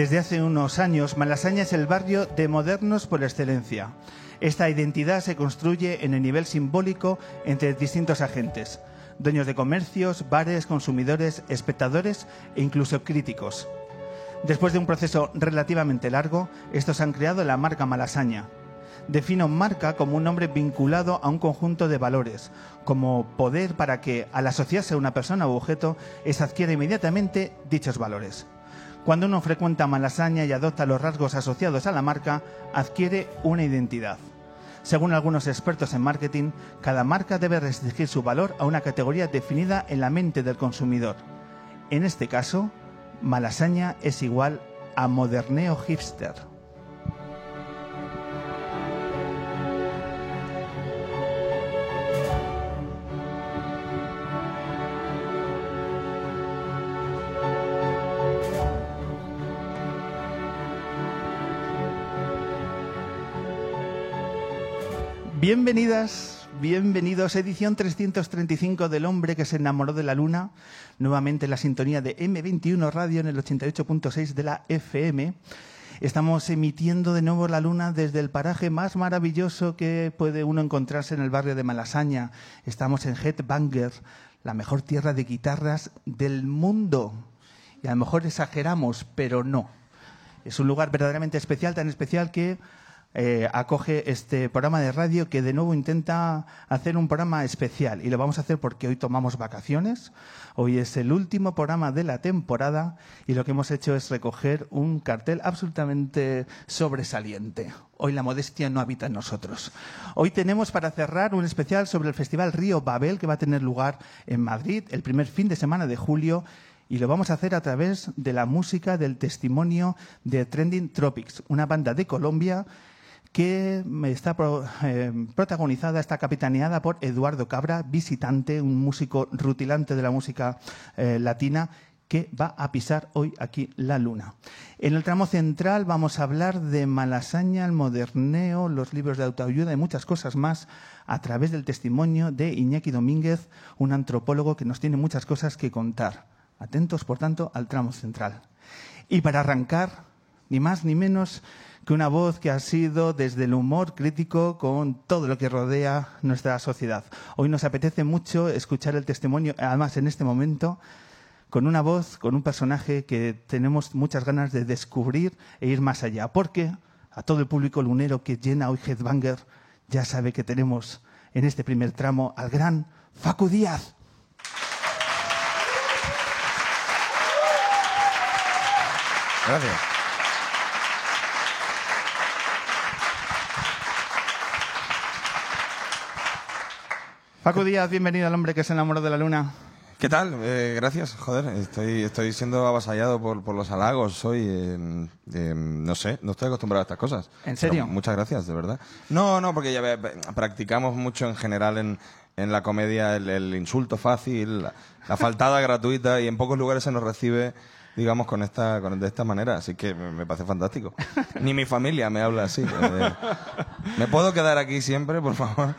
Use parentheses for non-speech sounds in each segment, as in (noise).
Desde hace unos años, Malasaña es el barrio de modernos por excelencia. Esta identidad se construye en el nivel simbólico entre distintos agentes, dueños de comercios, bares, consumidores, espectadores e incluso críticos. Después de un proceso relativamente largo, estos han creado la marca Malasaña. Defino marca como un nombre vinculado a un conjunto de valores, como poder para que, al asociarse a una persona u objeto, es adquiere inmediatamente dichos valores. Cuando uno frecuenta Malasaña y adopta los rasgos asociados a la marca, adquiere una identidad. Según algunos expertos en marketing, cada marca debe restringir su valor a una categoría definida en la mente del consumidor. En este caso, Malasaña es igual a moderneo hipster. Bienvenidas, bienvenidos edición 335 del hombre que se enamoró de la luna, nuevamente la sintonía de M21 Radio en el 88.6 de la FM. Estamos emitiendo de nuevo la luna desde el paraje más maravilloso que puede uno encontrarse en el barrio de Malasaña. Estamos en Headbanger, la mejor tierra de guitarras del mundo. Y a lo mejor exageramos, pero no. Es un lugar verdaderamente especial, tan especial que eh, acoge este programa de radio que de nuevo intenta hacer un programa especial. Y lo vamos a hacer porque hoy tomamos vacaciones. Hoy es el último programa de la temporada y lo que hemos hecho es recoger un cartel absolutamente sobresaliente. Hoy la modestia no habita en nosotros. Hoy tenemos para cerrar un especial sobre el Festival Río Babel que va a tener lugar en Madrid el primer fin de semana de julio y lo vamos a hacer a través de la música del testimonio de Trending Tropics, una banda de Colombia que está eh, protagonizada, está capitaneada por Eduardo Cabra, visitante, un músico rutilante de la música eh, latina, que va a pisar hoy aquí la luna. En el tramo central vamos a hablar de Malasaña, el moderneo, los libros de autoayuda y muchas cosas más a través del testimonio de Iñaki Domínguez, un antropólogo que nos tiene muchas cosas que contar. Atentos, por tanto, al tramo central. Y para arrancar, ni más ni menos que una voz que ha sido desde el humor crítico con todo lo que rodea nuestra sociedad. Hoy nos apetece mucho escuchar el testimonio, además en este momento, con una voz, con un personaje que tenemos muchas ganas de descubrir e ir más allá. Porque a todo el público lunero que llena hoy Headbanger ya sabe que tenemos en este primer tramo al gran Facu Díaz. Gracias. Paco Díaz, bienvenido al hombre que se enamoró de la luna. ¿Qué tal? Eh, gracias, joder, estoy, estoy siendo avasallado por, por los halagos. Soy, eh, eh, no sé, no estoy acostumbrado a estas cosas. ¿En serio? muchas gracias, de verdad. No, no, porque ya practicamos mucho en general en, en la comedia el, insulto fácil, la, faltada (laughs) gratuita y en pocos lugares se nos recibe digamos, con esta, con, de esta manera. Así que me, parece fantástico. (laughs) Ni mi familia me habla así. ¿Me puedo quedar aquí siempre, por favor?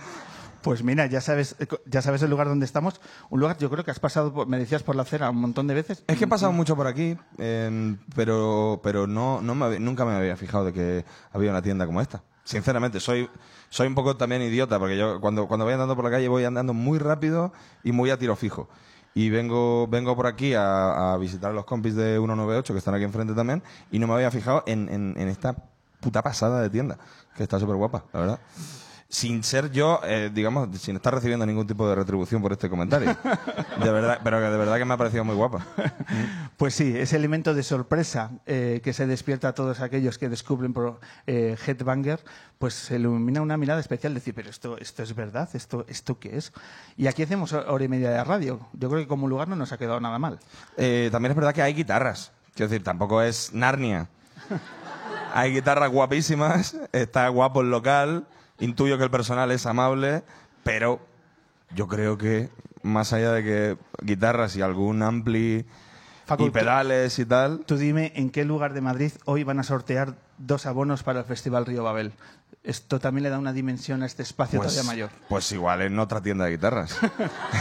Pues mira, ya sabes, eh, ya sabes el lugar donde estamos. Un lugar, yo creo que has pasado, por- me decías, por la acera un montón de veces. Es que he pasado mucho por aquí, em, pero, pero no, no me nunca me había fijado de que había una tienda como esta. Sinceramente, soy, soy un poco también idiota, porque yo cuando, cuando voy andando por la calle voy andando muy rápido y muy a tiro fijo. Y vengo, vengo por aquí a, a visitar a los compis de 198 que están aquí enfrente también, y no me había fijado en, en- en esta puta pasada de tienda, que está súper guapa, la verdad. Sin ser yo, eh, digamos, sin estar recibiendo ningún tipo de retribución por este comentario. (laughs) De verdad, pero que de verdad que me ha parecido muy guapa. (laughs) Pues sí, ese elemento de sorpresa eh, que se despierta a todos aquellos que descubren por eh, Headbanger, pues se ilumina una mirada especial, decir, pero esto, esto es verdad, esto, esto qué es. Y aquí hacemos hora y media de radio. Yo creo que como lugar no nos ha quedado nada mal. Eh, también es verdad que hay guitarras. Quiero decir, tampoco es Narnia. (laughs) Hay guitarras guapísimas, está guapo el local, intuyo que el personal es amable, pero yo creo que más allá de que guitarras y algún ampli Facu, y pedales y tal, Tú dime en qué lugar de Madrid hoy van a sortear dos abonos para el Festival Río Babel. Esto también le da una dimensión a este espacio pues, todavía mayor. pues igual en otra tienda de guitarras.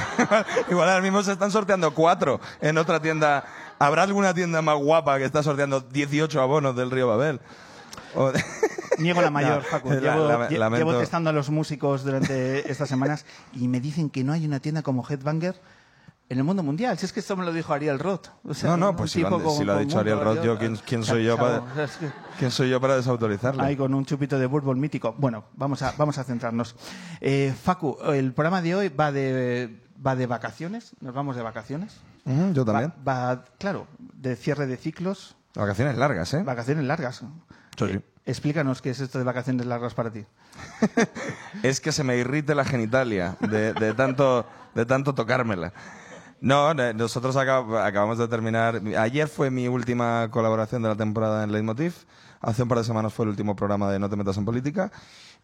(laughs) igual ahora mismo se están sorteando cuatro en otra tienda. ¿Habrá alguna tienda más guapa que está sorteando 18 abonos del Río Babel? Niego la (laughs) mayor, No, Facu. la- Llevo, la- lamento. llevo testando a los músicos durante estas semanas y me dicen que no hay una tienda como Headbanger en el mundo mundial. Si es que esto me lo dijo Ariel Roth. O sea, No, no, pues si con- si lo ha dicho mundo, Ariel Roth, yo, ¿quién, quién soy yo para, ¿quién soy yo para desautorizarle? Ahí con un chupito de bourbon mítico. Bueno, vamos a, vamos a centrarnos. Eh, Facu, el programa de hoy va de, va de vacaciones. Nos vamos de vacaciones. Ujú, yo también. Va, va, claro, de cierre de ciclos, Vacaciones largas, ¿eh? vacaciones largas. Sí. Eh, explícanos qué es esto de vacaciones largas para ti. (laughs) Es que se me irrite la genitalia de, de tanto, de tanto tocármela. No, nosotros acab- acabamos de terminar. Ayer fue mi última colaboración de la temporada en Leitmotiv. Hace un par de semanas fue el último programa de No te metas en política.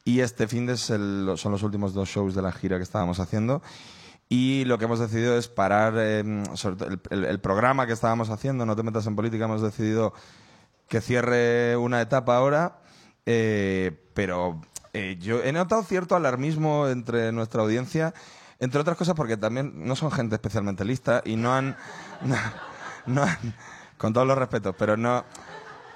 Y este fin de es el- son los últimos dos shows de la gira que estábamos haciendo. Y lo que hemos decidido es parar, eh, sobre el, el- el programa que estábamos haciendo, No te metas en política, hemos decidido que cierre una etapa ahora, eh, pero eh, yo he notado cierto alarmismo entre nuestra audiencia, entre otras cosas porque también no son gente especialmente lista y no han, (laughs) no, con todos los respetos, pero no...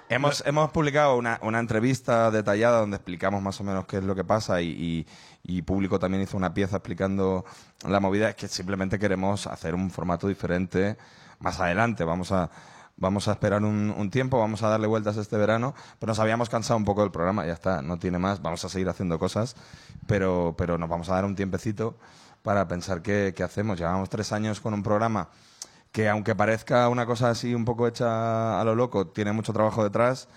Hemos, hemos publicado una, una entrevista detallada donde explicamos más o menos qué es lo que pasa y, y, y Público también hizo una pieza explicando la movida. Es que simplemente queremos hacer un formato diferente más adelante. Vamos a, vamos a esperar un, un tiempo, vamos a darle vueltas este verano, pero nos habíamos cansado un poco del programa, ya está, no tiene más. Vamos a seguir haciendo cosas, pero, pero nos vamos a dar un tiempecito para pensar qué, qué hacemos. Llevamos tres años con un programa que aunque parezca una cosa así un poco hecha a lo loco, tiene mucho trabajo detrás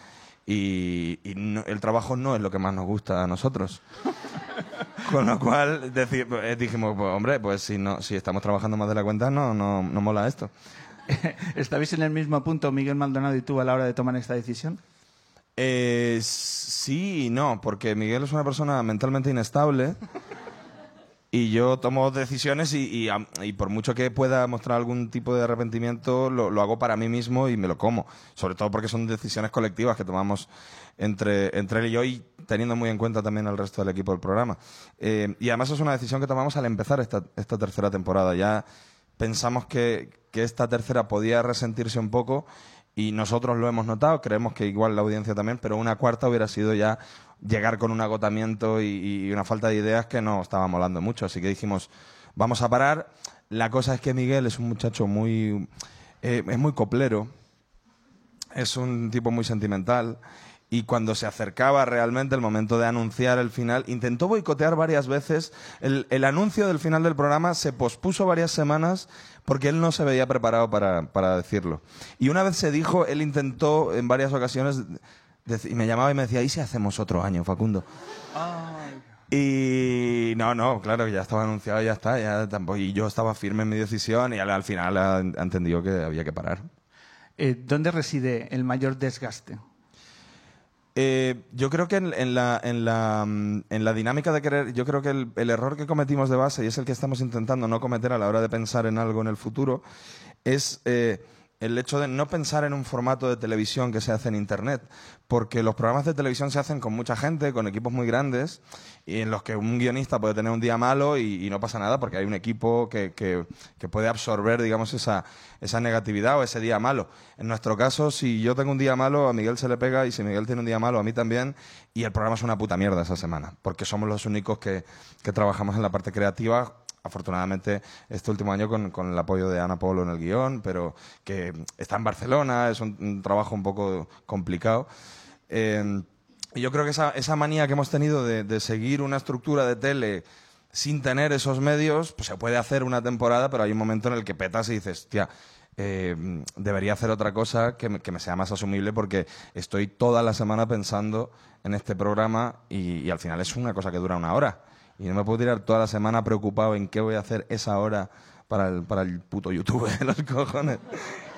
y, y no- el trabajo no es lo que más nos gusta a nosotros. (laughs) Con lo cual eh, dijimos, pues, hombre, pues si no, si estamos trabajando más de la cuenta, no, no, no mola esto. (laughs) ¿Estabais en el mismo punto, Miguel Maldonado y tú, a la hora de tomar esta decisión? Eh, sí y no, porque Miguel es una persona mentalmente inestable y yo tomo decisiones y, por mucho que pueda mostrar algún tipo de arrepentimiento, lo, hago para mí mismo y me lo como. Sobre todo porque son decisiones colectivas que tomamos entre, él y yo y teniendo muy en cuenta también al resto del equipo del programa. Eh, y además es una decisión que tomamos al empezar esta tercera temporada. Ya pensamos que, que esta tercera podía resentirse un poco y nosotros lo hemos notado, creemos que igual la audiencia también, pero una cuarta hubiera sido ya llegar con un agotamiento y, una falta de ideas que no estaba molando mucho. Así que dijimos, vamos a parar. La cosa es que Miguel es un muchacho muy... eh, es muy coplero, es un tipo muy sentimental y cuando se acercaba realmente el momento de anunciar el final, intentó boicotear varias veces. El, el anuncio del final del programa se pospuso varias semanas porque él no se veía preparado para, para decirlo. Y una vez se dijo, él intentó en varias ocasiones, y me llamaba y me decía, ¿y si hacemos otro año, Facundo? Y no, no, claro, ya estaba anunciado, ya está, ya tampoco, y yo estaba firme en mi decisión y al, al final ha, ha entendido que había que parar. Eh, ¿Dónde reside el mayor desgaste? Eh, yo creo que en, la, en, la, mm, en la dinámica de querer, yo creo que el, el error que cometimos de base, y es el que estamos intentando no cometer a la hora de pensar en algo en el futuro, es eh, el hecho de no pensar en un formato de televisión que se hace en Internet, porque los programas de televisión se hacen con mucha gente, con equipos muy grandes, y en los que un guionista puede tener un día malo y, no pasa nada porque hay un equipo que, que- que puede absorber, digamos, esa, esa negatividad o ese día malo. En nuestro caso, si yo tengo un día malo, a Miguel se le pega, y si Miguel tiene un día malo, a mí también, y el programa es una puta mierda esa semana, porque somos los únicos que, que trabajamos en la parte creativa afortunadamente este último año con, el apoyo de Ana Polo en el guion, pero que está en Barcelona, es un, trabajo un poco complicado. Eh, y yo creo que esa, manía que hemos tenido de, seguir una estructura de tele sin tener esos medios, pues se puede hacer una temporada, pero hay un momento en el que petas y dices, tía, eh, debería hacer otra cosa que me, sea más asumible porque estoy toda la semana pensando en este programa y al final es una cosa que dura una hora. Y no me puedo tirar toda la semana preocupado en qué voy a hacer esa hora para el, para el puto YouTube de los cojones.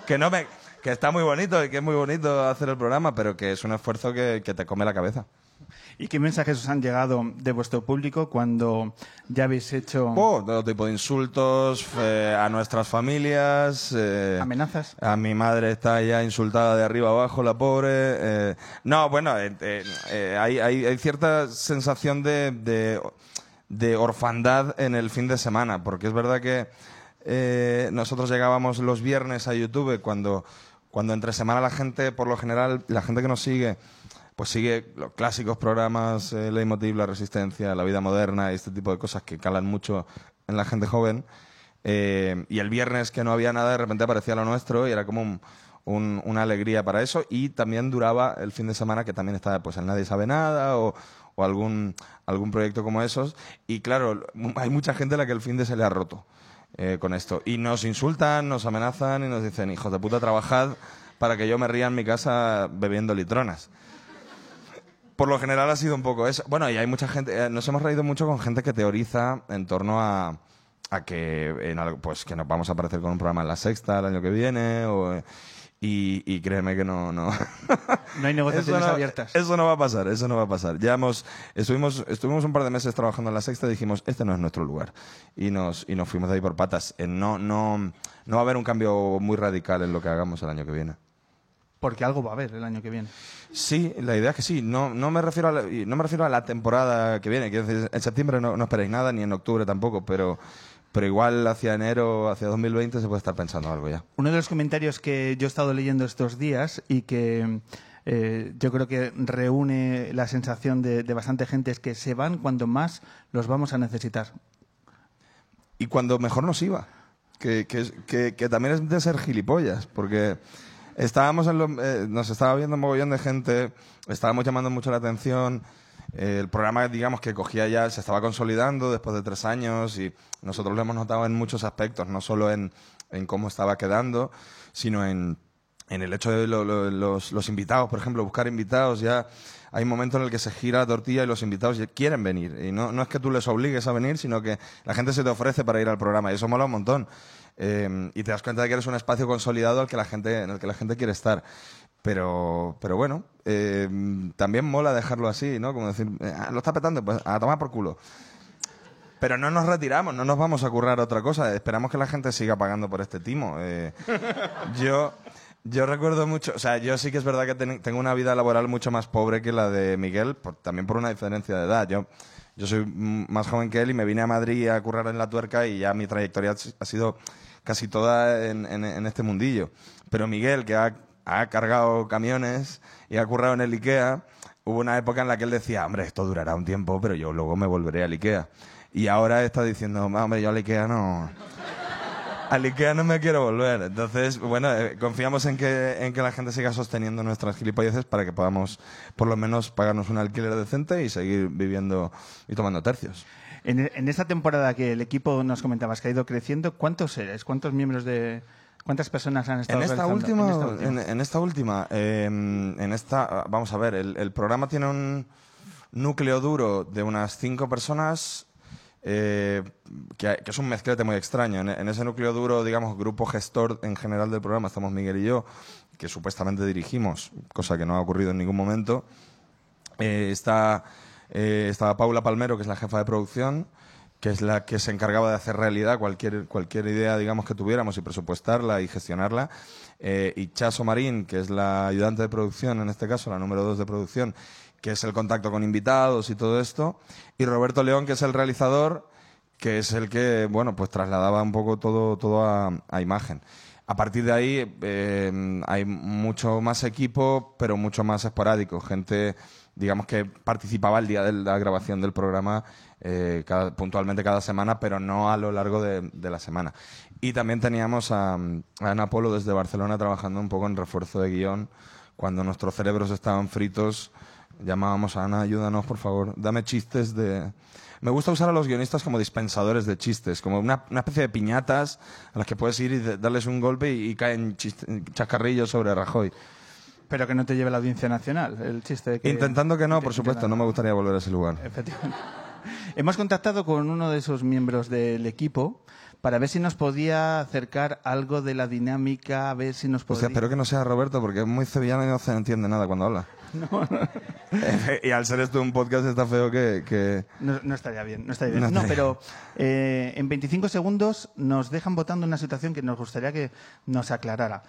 Que no me, que está muy bonito y que es muy bonito hacer el programa, pero que es un esfuerzo que, que te come la cabeza. ¿Y qué mensajes os han llegado de vuestro público cuando ya habéis hecho Oh, todo tipo de insultos eh, a nuestras familias. eh, amenazas? A mi madre está ya insultada de arriba abajo, la pobre. eh. No, bueno, hay, hay- hay cierta sensación de, de, de orfandad en el fin de semana, porque es verdad que eh, nosotros llegábamos los viernes a YouTube cuando, cuando entre semana la gente, por lo general, la gente que nos sigue, pues sigue los clásicos programas, eh, Leitmotiv, La Resistencia, La Vida Moderna y este tipo de cosas que calan mucho en la gente joven. Eh, y el viernes que no había nada, de repente aparecía lo nuestro y era como un- un- una alegría para eso. Y también duraba el fin de semana que también estaba pues Nadie Sabe Nada o algún, algún proyecto como esos. Y claro, hay mucha gente a la que el fin de se le ha roto eh, con esto. Y nos insultan, nos amenazan y nos dicen, hijos de puta, trabajad para que yo me ría en mi casa bebiendo litronas. Por lo general ha sido un poco eso. Bueno, y hay mucha gente, eh, nos hemos reído mucho con gente que teoriza en torno a, a que, en algo, pues, que nos vamos a aparecer con un programa en la sexta el año que viene. O, y, y créeme que no, no. (laughs) No hay negociaciones Eso no- abiertas. Eso no va a pasar, eso no va a pasar. Ya hemos, estuvimos, estuvimos un par de meses trabajando en la sexta y dijimos, este no es nuestro lugar. Y nos, y nos fuimos de ahí por patas. No, no, no va a haber un cambio muy radical en lo que hagamos el año que viene. Porque algo va a haber el año que viene. Sí, la idea es que sí. No, no, me, refiero a la, no me refiero a la temporada que viene. Decir, en septiembre no, no esperéis nada, ni en octubre tampoco, pero, pero igual hacia enero, hacia 2020 se puede estar pensando algo ya. Uno de los comentarios que yo he estado leyendo estos días y que eh, yo creo que reúne la sensación de, de bastante gente es que se van cuando más los vamos a necesitar. Y cuando mejor nos iba. Que, que, que, que también es de ser gilipollas, porque estábamos en lo- eh, nos estaba viendo un mogollón de gente, estábamos llamando mucho la atención. El programa, digamos, que cogía ya, se estaba consolidando después de tres años y nosotros lo hemos notado en muchos aspectos, no solo en, en cómo estaba quedando, sino en, en el hecho de lo- lo- los, los invitados, por ejemplo, buscar invitados ya. Hay un momento en el que se gira la tortilla y los invitados quieren venir. Y no, no es que tú les obligues a venir, sino que la gente se te ofrece para ir al programa. Y eso mola un montón. Eh, y te das cuenta de que eres un espacio consolidado al que la gente, en el que la gente quiere estar. Pero, pero bueno, eh, también mola dejarlo así, ¿no? Como decir, ah, lo está petando, pues a tomar por culo. Pero no nos retiramos, no nos vamos a currar otra cosa. Esperamos que la gente siga pagando por este timo. Eh, yo, yo recuerdo mucho, o sea, yo sí que es verdad que ten- tengo una vida laboral mucho más pobre que la de Miguel, por- también por una diferencia de edad. Yo, yo soy más joven que él y me vine a Madrid a currar en la tuerca y ya mi trayectoria ha sido casi toda en, en- en este mundillo. Pero Miguel, que ha, ha cargado camiones y ha currado en el IKEA, hubo una época en la que él decía, hombre, esto durará un tiempo, pero yo luego me volveré al IKEA. Y ahora está diciendo, hombre, yo al IKEA no... Al IKEA no me quiero volver. Entonces, bueno, eh, confiamos en que, en que la gente siga sosteniendo nuestras gilipolleces para que podamos, por lo menos, pagarnos un alquiler decente y seguir viviendo y tomando tercios. En, en esta temporada que el equipo nos comentabas que ha ido creciendo, ¿cuántos eres? ¿Cuántos miembros de... ¿Cuántas personas han estado En esta, última, En esta última. en, en esta última, eh, en esta, vamos a ver, el, el programa tiene un núcleo duro de unas cinco personas, eh, que, que es un mezclete muy extraño. En, en ese núcleo duro, digamos, grupo gestor en general del programa, estamos Miguel y yo, que supuestamente dirigimos, cosa que no ha ocurrido en ningún momento. Eh, está, eh, está Paula Palmero, que es la jefa de producción, que es la que se encargaba de hacer realidad cualquier, cualquier idea, digamos, que tuviéramos y presupuestarla y gestionarla. Eh, y Chaso Marín, que es la ayudante de producción, en este caso, la número dos de producción, que es el contacto con invitados y todo esto. Y Roberto León, que es el realizador, que es el que, bueno, pues trasladaba un poco todo, todo a, a imagen. A partir de ahí eh, hay mucho más equipo, pero mucho más esporádico. Gente, digamos, que participaba el día de la grabación del programa eh, puntualmente cada semana, pero no a lo largo de, de la semana. Y también teníamos a, a Ana Polo desde Barcelona trabajando un poco en refuerzo de guion. Cuando nuestros cerebros estaban fritos, llamábamos a Ana, ayúdanos, por favor, dame chistes de... Me gusta usar a los guionistas como dispensadores de chistes, como una, una especie de piñatas a las que puedes ir y de- darles un golpe y, y caen chiste- chascarrillos sobre Rajoy. Pero que no te lleve la audiencia nacional, el chiste de que... Intentando que no, por supuesto, no me gustaría volver a ese lugar. Efectivamente. (laughs) Hemos contactado con uno de esos miembros del equipo para ver si nos podía acercar algo de la dinámica, a ver si nos O podía... sea, espero que no sea Roberto porque es muy sevillano y no se entiende nada cuando habla. (laughs) (laughs) y al ser esto un podcast está feo que... que- No, no estaría bien, no estaría bien. No, pero eh, en 25 segundos nos dejan votando una situación que nos gustaría que nos aclarara.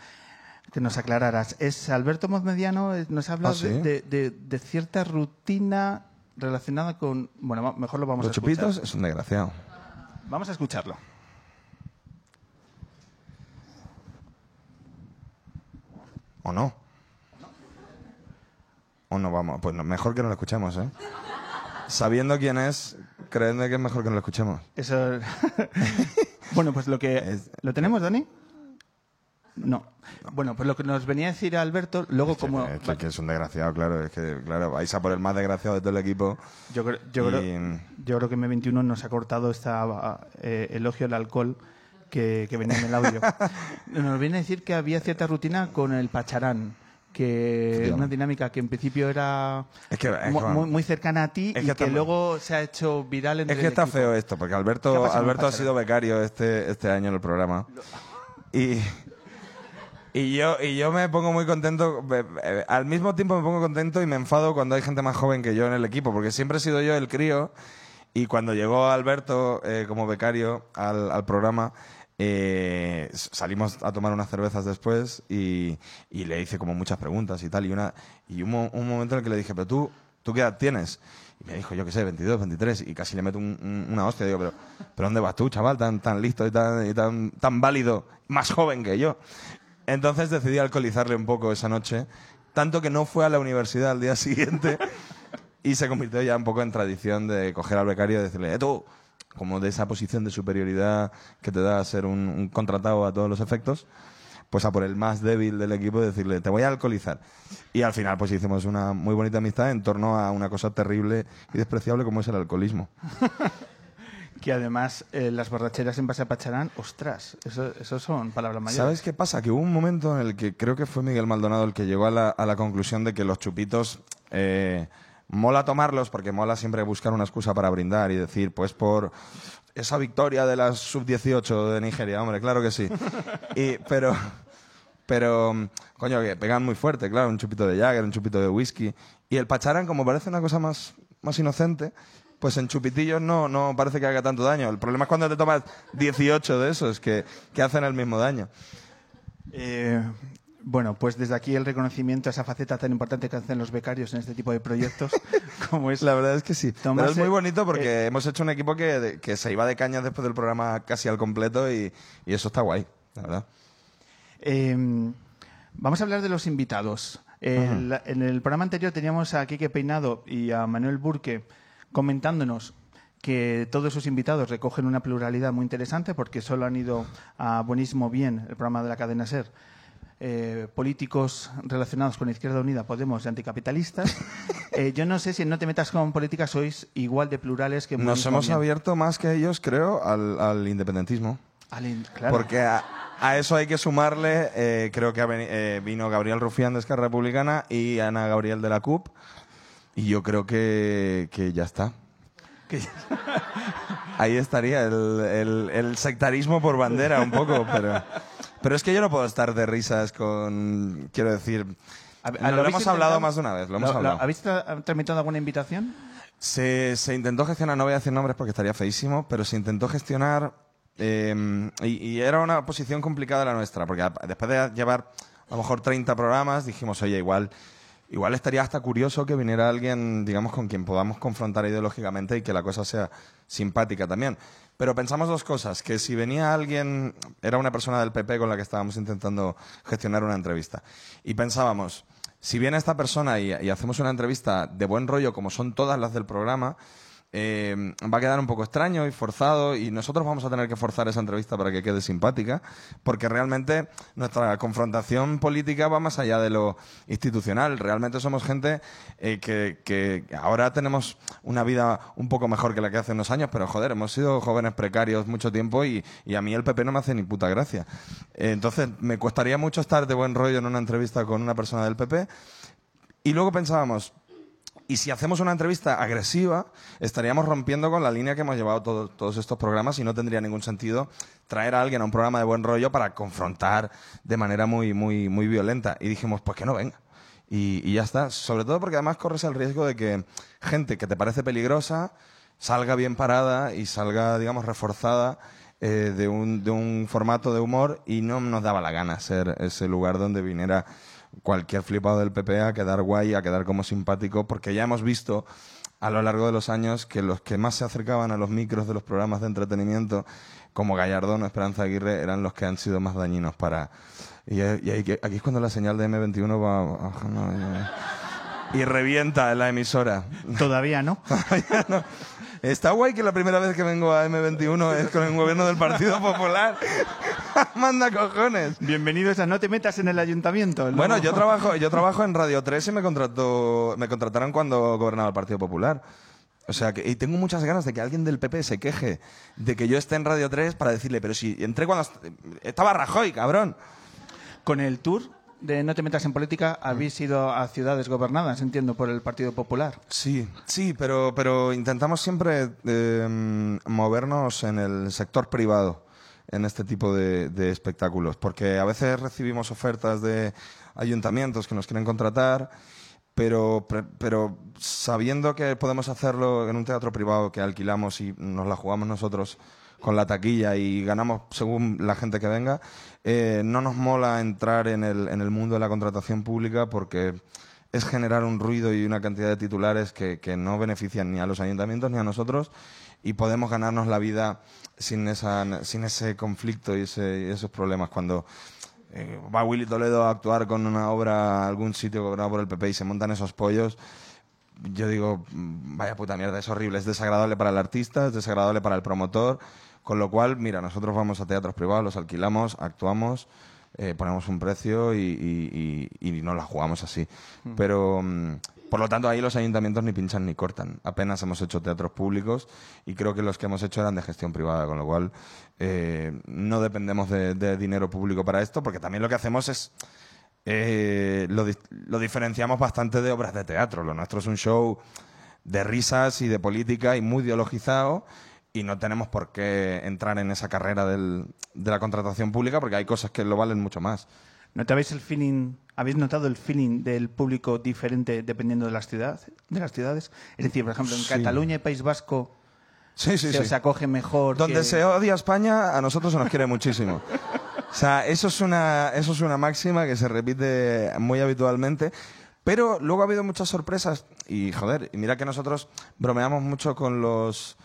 Que nos aclararas. Es Alberto Mozmediano, eh, nos ha hablado Ah, ¿sí? de, de- cierta rutina relacionada con. Bueno, mejor lo vamos Los a escuchar. chupitos es un desgraciado. Vamos a escucharlo. ¿O no? ¿O no vamos? Pues mejor que no lo escuchemos, ¿eh? Sabiendo quién es, creedme que es mejor que no lo escuchemos. Eso. (laughs) bueno, pues lo que. ¿Lo tenemos, Dani? No. Bueno, pues lo que nos venía a decir Alberto, luego como. Es que, que es un desgraciado, claro. Es que, claro, vais a por el más desgraciado de todo el equipo. Yo creo, yo, Y- creo, yo creo que M21 nos ha cortado esta eh, elogio al alcohol que, que venía en el audio. (laughs) Nos viene a decir que había cierta rutina con el pacharán, que una dinámica que en principio era Es que- es mu- que- muy, muy cercana a ti es y que que, está- luego se ha hecho viral entre Es que el está equipo. feo esto, porque ¿Qué ha Alberto, Alberto ha sido becario este, este año en el programa. Y, y, yo, y yo me pongo muy contento, eh, al mismo tiempo me pongo contento y me enfado cuando hay gente más joven que yo en el equipo, porque siempre he sido yo el crío. Y cuando llegó Alberto eh, como becario al, al programa, eh, salimos a tomar unas cervezas después y, le hice como muchas preguntas y tal. Y, una, y un, mo- un momento en el que le dije, pero tú, ¿tú qué edad tienes? Y me dijo, yo qué sé, 22, 23. Y casi le meto un- un- una hostia. Digo, pero, ¿pero dónde vas tú, chaval? Tan, tan listo y tan, tan, tan válido, más joven que yo. Entonces decidí alcoholizarle un poco esa noche, tanto que no fue a la universidad al día (laughs) siguiente y se convirtió ya un poco en tradición de coger al becario y decirle, eh, tú, como de esa posición de superioridad que te da ser un, un contratado a todos los efectos, pues a por el más débil del equipo y decirle, te voy a alcoholizar. Y al final pues hicimos una muy bonita amistad en torno a una cosa terrible y despreciable como es el alcoholismo. (laughs) Que además eh, las borracheras en base a pacharán, ostras, eso, eso son palabras mayores. ¿Sabes qué pasa? Que hubo un momento en el que creo que fue Miguel Maldonado el que llegó a la, a la conclusión de que los chupitos eh, mola tomarlos porque mola siempre buscar una excusa para brindar y decir, pues por esa victoria de la sub-18 de Nigeria, hombre, claro que sí. (laughs) Y, pero, pero, coño, que pegan muy fuerte, claro, un chupito de Jagger, un chupito de whisky. Y el pacharán, como parece una cosa más, más inocente, pues en chupitillos no, no parece que haga tanto daño. El problema es cuando te tomas 18 de esos que, que hacen el mismo daño. Eh, bueno, pues desde aquí el reconocimiento a esa faceta tan importante que hacen los becarios en este tipo de proyectos, (laughs) como es La verdad es que sí. Pero es muy bonito porque eh, hemos hecho un equipo que, se iba de cañas después del programa casi al completo y, y eso está guay, la verdad. Eh, vamos a hablar de los invitados. En el programa anterior teníamos a Quique Peinado y a Manuel Burque comentándonos que todos sus invitados recogen una pluralidad muy interesante porque solo han ido a Buenísimo Bien, el programa de la cadena SER, eh, políticos relacionados con Izquierda Unida, Podemos y anticapitalistas. (laughs) Eh, yo no sé si en No te metas con política sois igual de plurales que Nos hemos Bien. abierto más que ellos, creo, al, al independentismo. Al- claro. Porque a, a eso hay que sumarle, eh, creo que eh, vino Gabriel Rufián de Esquerra Republicana y Ana Gabriel de la CUP. Y yo creo que, que ya está. Que- (laughs) Ahí estaría el, el- el sectarismo por bandera un poco, pero, pero es que yo no puedo estar de risas con, quiero decir, ¿Ha- no, ¿lo lo hemos hablado más de una vez, lo hemos ¿Lo- hablado. ¿Habéis tra- tramitado alguna invitación? Se, se intentó gestionar, no voy a decir nombres porque estaría feísimo, pero se intentó gestionar eh, y, y era una posición complicada la nuestra, porque a- después de llevar a lo mejor 30 programas dijimos, oye, igual, igual estaría hasta curioso que viniera alguien, digamos, con quien podamos confrontar ideológicamente y que la cosa sea simpática también. Pero pensamos dos cosas, que si venía alguien, era una persona del PP con la que estábamos intentando gestionar una entrevista, y pensábamos, si viene esta persona y, hacemos una entrevista de buen rollo, como son todas las del programa, eh, va a quedar un poco extraño y forzado y nosotros vamos a tener que forzar esa entrevista para que quede simpática, porque realmente nuestra confrontación política va más allá de lo institucional. Realmente somos gente eh, que, ahora tenemos una vida un poco mejor que la que hace unos años, pero joder, hemos sido jóvenes precarios mucho tiempo y, y a mí el PP no me hace ni puta gracia. Eh, entonces, me costaría mucho estar de buen rollo en una entrevista con una persona del PP. Y luego pensábamos, y si hacemos una entrevista agresiva, estaríamos rompiendo con la línea que hemos llevado todo- todos estos programas y no tendría ningún sentido traer a alguien a un programa de buen rollo para confrontar de manera muy, muy, muy violenta. Y dijimos, pues que no venga. Y, y ya está. Sobre todo porque además corres el riesgo de que gente que te parece peligrosa salga bien parada y salga, digamos, reforzada eh, de, un, de un formato de humor y no nos daba la gana ser ese lugar donde viniera cualquier flipado del PP a quedar guay, a quedar como simpático, porque ya hemos visto a lo largo de los años que los que más se acercaban a los micros de los programas de entretenimiento, como Gallardón o Esperanza Aguirre, eran los que han sido más dañinos para... Y, y aquí es cuando la señal de M21 va... y, y revienta en la emisora. Todavía no. (laughs) Está guay que la primera vez que vengo a M21 es con el gobierno del Partido (laughs) Popular. (laughs) Manda cojones. Bienvenidos a No te metas en el ayuntamiento. ¿no? Bueno, yo trabajo, yo trabajo en Radio 3 y me contrató, me contrataron cuando gobernaba el Partido Popular. O sea, que, y tengo muchas ganas de que alguien del PP se queje de que yo esté en Radio 3 para decirle, pero si entré cuando est- estaba Rajoy, cabrón. Con el tour de No te metas en política habéis ido a ciudades gobernadas, entiendo, por el Partido Popular. Sí, sí, pero, pero intentamos siempre eh, movernos en el sector privado en este tipo de, de espectáculos, porque a veces recibimos ofertas de ayuntamientos que nos quieren contratar, pero, pre- pero sabiendo que podemos hacerlo en un teatro privado que alquilamos y nos la jugamos nosotros con la taquilla y ganamos según la gente que venga, eh, no nos mola entrar en el, en el mundo de la contratación pública porque es generar un ruido y una cantidad de titulares que, que no benefician ni a los ayuntamientos ni a nosotros y podemos ganarnos la vida sin, esa, sin ese conflicto y, ese- esos problemas. Cuando eh, va Willy Toledo a actuar con una obra a algún sitio gobernado por el PP y se montan esos pollos, yo digo, mm, vaya puta mierda, es horrible, es desagradable para el artista, es desagradable para el promotor, con lo cual, mira, nosotros vamos a teatros privados, los alquilamos, actuamos, eh, ponemos un precio y, y, y, y nos la jugamos así. Pero, mm, por lo tanto, ahí los ayuntamientos ni pinchan ni cortan. Apenas hemos hecho teatros públicos y creo que los que hemos hecho eran de gestión privada, con lo cual eh, no dependemos de, de dinero público para esto, porque también lo que hacemos es eh, lo, lo diferenciamos bastante de obras de teatro. Lo nuestro es un show de risas y de política y muy ideologizado y no tenemos por qué entrar en esa carrera del- de la contratación pública porque hay cosas que lo valen mucho más. ¿Notabais el feeling, habéis notado el feeling del público diferente dependiendo de las ciudades? De las ciudades? Es decir, por ejemplo, en Sí. Cataluña y País Vasco Sí, sí, se os acoge mejor. Donde que- se odia España, a nosotros se nos quiere muchísimo. (laughs) O sea, eso es una, eso es una máxima que se repite muy habitualmente. Pero luego ha habido muchas sorpresas y, joder, y mira que nosotros bromeamos mucho con los,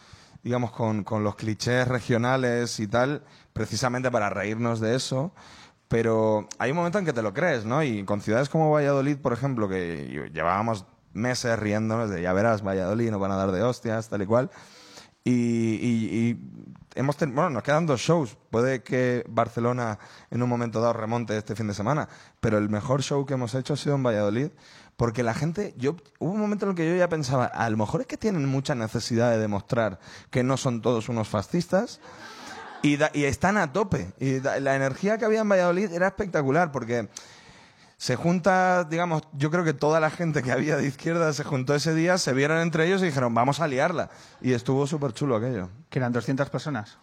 digamos, con, con los clichés regionales y tal, precisamente para reírnos de eso. Pero hay un momento en que te lo crees, ¿no? Y con ciudades como Valladolid, por ejemplo, que llevábamos meses riéndonos de, ya verás, Valladolid, nos van a dar de hostias, tal y cual. Y, y- hemos ten- bueno, nos quedan dos shows. Puede que Barcelona en un momento dado remonte este fin de semana, pero el mejor show que hemos hecho ha sido en Valladolid, porque la gente, yo hubo un momento en el que yo ya pensaba, a lo mejor es que tienen mucha necesidad de demostrar que no son todos unos fascistas. Y, da- y están a tope. Y da- la energía que había en Valladolid era espectacular, porque se junta, digamos, yo creo que toda la gente que había de izquierda se juntó ese día, se vieron entre ellos y dijeron, vamos a liarla. Y estuvo súper chulo aquello. que eran 200 personas.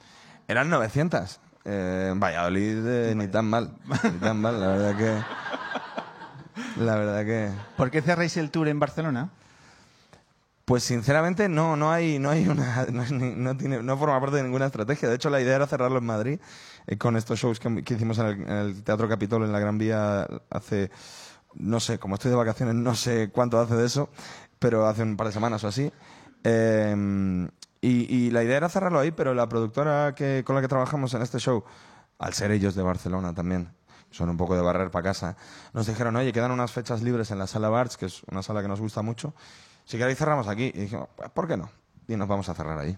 Eran 900. Eh, en Valladolid eh, ni tan mal. Ni tan mal, la verdad que... La verdad que... ¿Por qué cerráis el tour en Barcelona? Pues sinceramente no, no hay, no hay una, (laughs) no, tiene, no forma parte de ninguna estrategia. De hecho, la idea era cerrarlo en Madrid eh, con estos shows que, que hicimos en el, en el Teatro Capitol en la Gran Vía hace, no sé, como estoy de vacaciones, no sé cuánto hace de eso, pero hace un par de semanas o así. Eh, y, y la idea era cerrarlo ahí, pero la productora que, con la que trabajamos en este show, al ser ellos de Barcelona también, son un poco de barrer para casa, nos dijeron, oye, quedan unas fechas libres en la sala Barts, que es una sala que nos gusta mucho. Si queréis cerramos aquí. Y dijimos, "Pues, ¿por qué no? Y nos vamos a cerrar ahí.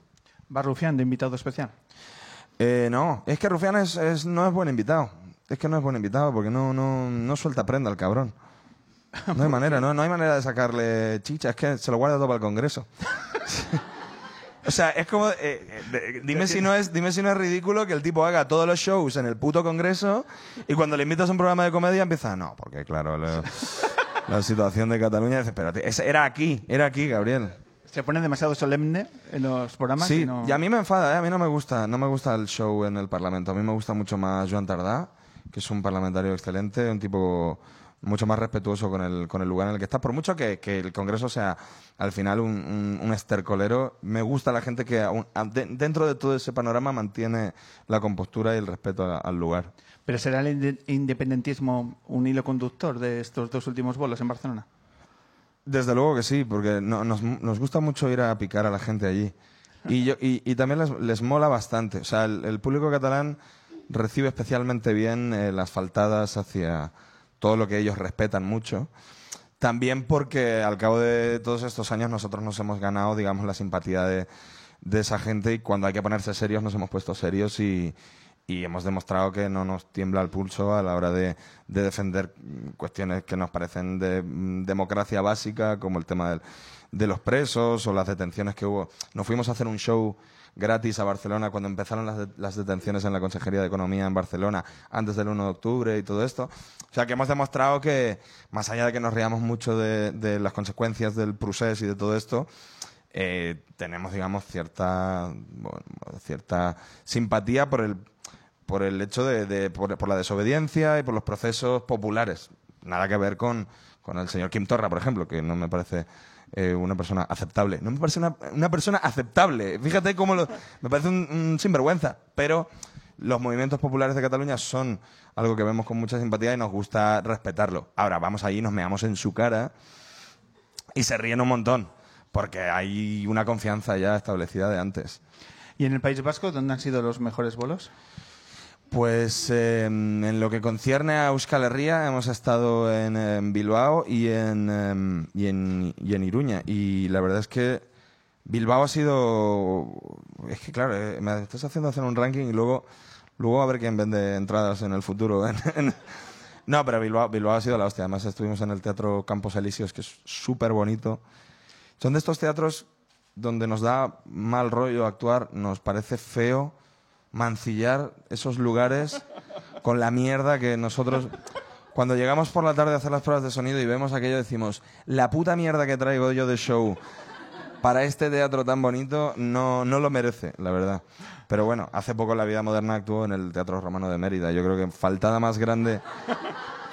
Va Rufián de invitado especial. Eh, no, es que Rufián es, es- no es buen invitado. Es que no es buen invitado porque no, no, no suelta prenda el cabrón. No hay (laughs) manera, no, no hay manera de sacarle chicha, es que se lo guarda todo para el Congreso. (laughs) O sea, es como. eh, eh, de- dime, si no es, dime si no es ridículo que el tipo haga todos los shows en el puto Congreso y cuando le invitas a un programa de comedia empieza. No, porque claro, lo- la situación de Cataluña. Dice, espérate, era aquí, era aquí, Gabriel. Se pone demasiado solemne en los programas. Sí, y no- y a mí me enfada, ¿eh? a mí no me gusta, no me gusta el show en el Parlamento. A mí me gusta mucho más Joan Tardá, que es un parlamentario excelente, un tipo mucho más respetuoso con el, con el lugar en el que está. Por mucho que, que el Congreso sea al final un, un- un estercolero, me gusta la gente que aún- a- de- dentro de todo ese panorama mantiene la compostura y el respeto a- al lugar. Pero será el inde- independentismo un hilo conductor de estos dos últimos bolos en Barcelona. Desde luego que sí, porque no- nos, nos gusta mucho ir a picar a la gente allí. Y, yo, y, y también les, les mola bastante. O sea, el, el público catalán recibe especialmente bien eh, las faltadas hacia todo lo que ellos respetan mucho. También porque al cabo de todos estos años nosotros nos hemos ganado, digamos, la simpatía de, de esa gente y cuando hay que ponerse serios nos hemos puesto serios y, hemos demostrado que no nos tiembla el pulso a la hora de, de defender cuestiones que nos parecen de mm, democracia básica, como el tema del- de los presos o las detenciones que hubo. Nos fuimos a hacer un show gratis a Barcelona cuando empezaron las, de- las detenciones en la Consejería de Economía en Barcelona antes del 1 de octubre y todo esto. O sea, que hemos demostrado que, más allá de que nos riamos mucho de, de las consecuencias del procés y de todo esto, eh, tenemos, digamos, cierta, bueno, cierta simpatía por el, por el hecho de, de- por, por la desobediencia y por los procesos populares. Nada que ver con, con el señor Kim Torra, por ejemplo, que no me parece eh, una persona aceptable. No me parece una, una persona aceptable. Fíjate cómo lo, me parece un, sinvergüenza. Pero los movimientos populares de Cataluña son algo que vemos con mucha simpatía y nos gusta respetarlo. Ahora, vamos allí, nos meamos en su cara y se ríen un montón. Porque hay una confianza ya establecida de antes. ¿Y en el País Vasco dónde han sido los mejores bolos? Pues eh, en lo que concierne a Euskal Herria hemos estado en, em, Bilbao y en, em, y, en, y en Iruña. Y la verdad es que Bilbao ha sido... Es que claro, eh, me estás haciendo hacer un ranking y luego, luego a ver quién vende entradas en el futuro. (laughs) No, pero Bilbao, Bilbao ha sido la hostia. Además estuvimos en el Teatro Campos Elíseos, que es súper bonito. Son de estos teatros donde nos da mal rollo actuar, nos parece feo mancillar esos lugares con la mierda que nosotros... Cuando llegamos por la tarde a hacer las pruebas de sonido y vemos aquello, decimos, la puta mierda que traigo yo de show para este teatro tan bonito no, no lo merece, la verdad. Pero bueno, hace poco La Vida Moderna actuó en el Teatro Romano de Mérida. Yo creo que faltada más grande...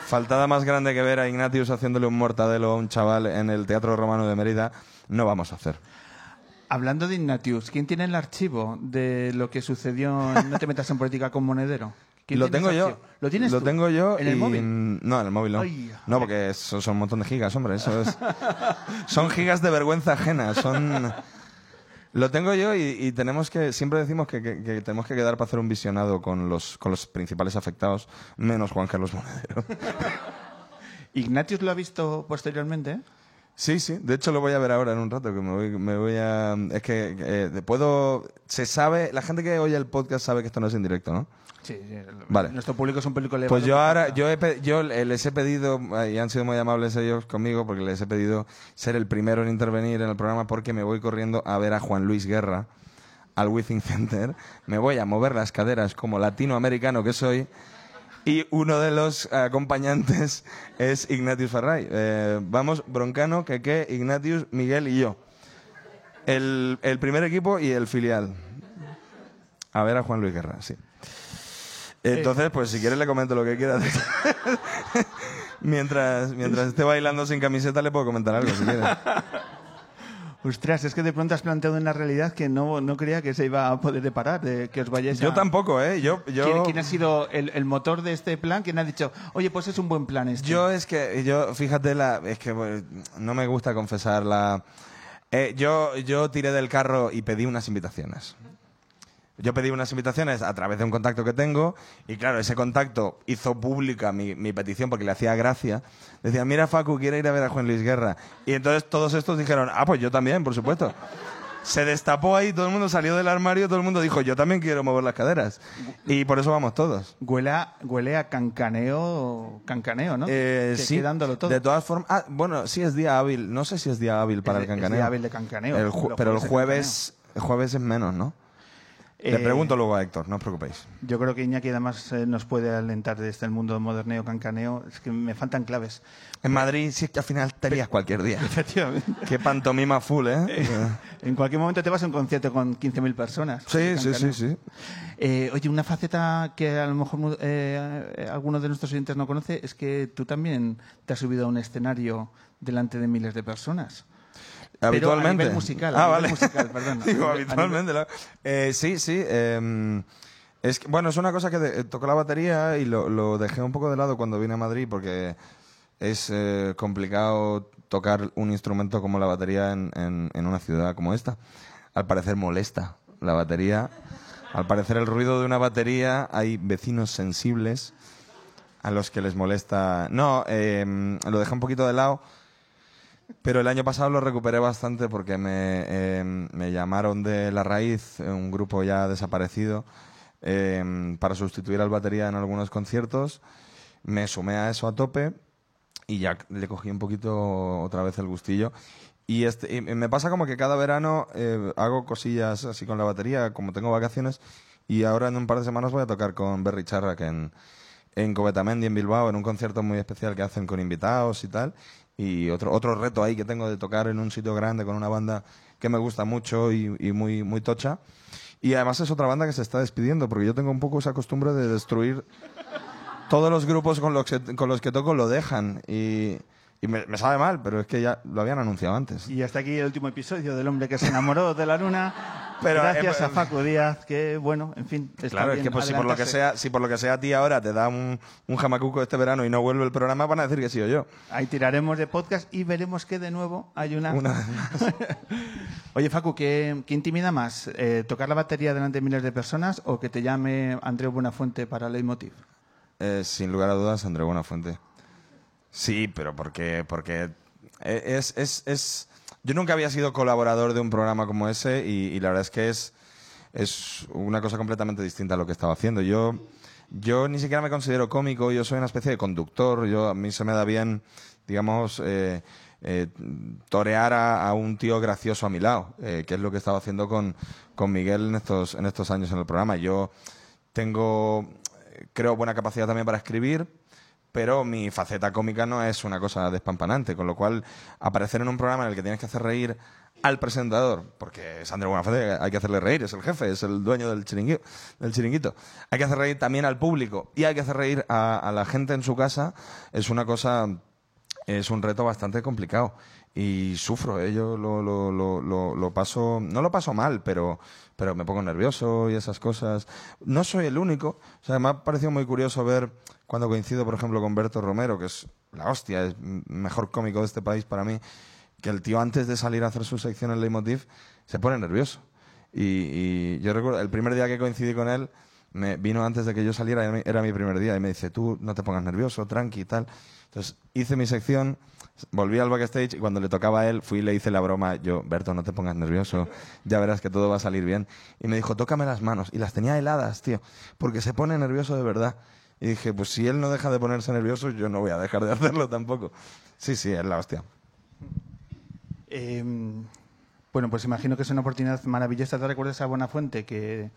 Faltada más grande que ver a Ignatius haciéndole un mortadelo a un chaval en el Teatro Romano de Mérida, no vamos a hacer. Hablando de Ignatius, ¿quién tiene el archivo de lo que sucedió en No te metas en política con Monedero? ¿Quién Lo tengo yo. ¿Lo tienes Lo tú? tengo yo. ¿En el móvil? No, en el móvil no. Ay, no, porque son un montón de gigas, hombre. Eso es. (laughs) son gigas de vergüenza ajena. Son. Lo tengo yo y, y tenemos que. Siempre decimos que, que- que tenemos que quedar para hacer un visionado con los, con los principales afectados, menos Juan Carlos Monedero. (laughs) ¿Ignatius lo ha visto posteriormente? Sí, sí. De hecho, lo voy a ver ahora en un rato. Que me voy, me voy a. Es que eh, puedo. Se sabe. La gente que oye el podcast sabe que esto no es en directo, ¿no? Sí, sí. Vale. Nuestro público es un público elevado. Pues yo ahora, yo, he yo les he pedido, y han sido muy amables ellos conmigo, porque les he pedido ser el primero en intervenir en el programa, porque me voy corriendo a ver a Juan Luis Guerra al Withing Center. Me voy a mover las caderas como latinoamericano que soy. Y uno de los acompañantes (laughs) es Ignatius Farray. Eh, vamos, Broncano, Keke, Ignatius, Miguel y yo. El, el primer equipo y el filial. A ver a Juan Luis Guerra, sí. Entonces, pues si quieres le comento lo que quieras. (laughs) mientras, mientras esté bailando sin camiseta le puedo comentar algo, si quieres. (laughs) Ostras, es que de pronto has planteado una realidad que no, no creía que se iba a poder deparar, de que os vayáis Yo a- tampoco, ¿eh? Yo, yo... ¿Quién, quién ha sido el, el motor de este plan? ¿Quién ha dicho, oye, pues es un buen plan este? Yo es que, yo, fíjate, la, es que bueno, no me gusta confesar la... eh, yo, yo tiré del carro y pedí unas invitaciones. Yo pedí unas invitaciones a través de un contacto que tengo y claro, ese contacto hizo pública mi, mi petición porque le hacía gracia. Decía, mira Facu, quiere ir a ver a Juan Luis Guerra. Y entonces todos estos dijeron, ah, pues yo también, por supuesto. Se destapó ahí, todo el mundo salió del armario, todo el mundo dijo, yo también quiero mover las caderas. Y por eso vamos todos. Huele a, huele a cancaneo, cancaneo, ¿no? Eh, Que- sí, dándolo todo. de todas formas. Ah, bueno, sí es día hábil. No sé si es día hábil para Es el de- es cancaneo. día hábil de cancaneo. El pero el jueves, el jueves es menos, ¿no? Le Eh, pregunto luego a Héctor, no os preocupéis. Yo creo que Iñaki además eh, nos puede alentar desde el mundo moderneo, cancaneo. Es que me faltan claves. En Madrid sí es que al final te lías cualquier día. (laughs) Efectivamente. Qué pantomima full, ¿eh? En cualquier momento te vas a un concierto con 15.000 personas. Sí, sí, sí, sí. Eh, oye, una faceta que a lo mejor eh, eh, alguno de nuestros oyentes no conoce es que tú también te has subido a un escenario delante de miles de personas. Pero Habitualmente. a nivel musical, Ah, nivel vale. musical, (laughs) perdón. Digo, habitualmente. la- Eh, sí, sí. eh, es que- bueno, es una cosa que de- toco la batería y lo, lo dejé un poco de lado cuando vine a Madrid porque es eh, complicado tocar un instrumento como la batería en, en- en una ciudad como esta. Al parecer molesta la batería. Al parecer el ruido de una batería hay vecinos sensibles a los que les molesta. No, eh, lo dejé un poquito de lado. Pero el año pasado lo recuperé bastante porque me, eh, me llamaron de La Raíz, un grupo ya desaparecido, eh, para sustituir al batería en algunos conciertos. Me sumé a eso a tope y ya le cogí un poquito otra vez el gustillo. Y, este, y me pasa como que cada verano eh, hago cosillas así con la batería, como tengo vacaciones, y ahora en un par de semanas voy a tocar con Berry Charrac en, en Covetamendi, en Bilbao, en un concierto muy especial que hacen con invitados y tal. Y otro, otro reto ahí que tengo de tocar en un sitio grande con una banda que me gusta mucho y, muy, muy tocha. Y además es otra banda que se está despidiendo, porque yo tengo un poco esa costumbre de destruir todos los grupos con los que, con los que toco lo dejan. Y, y me, me sabe mal, pero es que ya lo habían anunciado antes. Y hasta aquí el último episodio del hombre que se enamoró de la luna. (laughs) Pero, Gracias eh, a Facu Díaz, que bueno, en fin. Claro, es que pues, si por lo que sea, si por lo que sea a ti ahora te da un, un jamacuco este verano y no vuelve el programa, van a decir que sí o yo. Ahí tiraremos de podcast y veremos que de nuevo hay una. Una- (laughs) Oye, Facu, ¿qué, qué intimida más? Eh, ¿Tocar la batería delante de miles de personas o que te llame Andreu Buenafuente para Leitmotiv? Eh, sin lugar a dudas, André Buenafuente. Sí, pero porque, porque es, es, es... Yo nunca había sido colaborador de un programa como ese y, y la verdad es que es, es una cosa completamente distinta a lo que estaba haciendo. Yo, yo ni siquiera me considero cómico, yo soy una especie de conductor. Yo, a mí se me da bien, digamos, eh, eh, torear a, a un tío gracioso a mi lado, eh, que es lo que estaba haciendo con, con Miguel en estos, en estos años en el programa. Yo tengo, eh, creo, buena capacidad también para escribir, pero mi faceta cómica no es una cosa despampanante, con lo cual aparecer en un programa en el que tienes que hacer reír al presentador, porque es Andrés Buenafuente, hay que hacerle reír, es el jefe, es el dueño del chiringuito, del chiringuito. Hay que hacer reír también al público y hay que hacer reír a la gente en su casa, es una cosa, es un reto bastante complicado. Y sufro, ¿eh? yo lo, lo, lo, lo, paso, no lo paso mal, pero, pero me pongo nervioso y esas cosas. No soy el único, o sea, me ha parecido muy curioso ver cuando coincido, por ejemplo, con Berto Romero, que es la hostia, es mejor cómico de este país para mí, que el tío antes de salir a hacer su sección en Leitmotiv se pone nervioso. Y, y yo recuerdo, el primer día que coincidí con él, me vino antes de que yo saliera, era mi primer día, y me dice, tú no te pongas nervioso, tranqui y tal. Entonces hice mi sección, volví al backstage y cuando le tocaba a él, fui y le hice la broma, yo, Berto, no te pongas nervioso, ya verás que todo va a salir bien. Y me dijo, tócame las manos. Y las tenía heladas, tío, porque se pone nervioso de verdad. Y dije, pues si él no deja de ponerse nervioso, yo no voy a dejar de (laughs) hacerlo tampoco. Sí, sí, es la hostia. Eh, bueno, pues imagino que es una oportunidad maravillosa. ¿Te recuerdas a Buenafuente? Que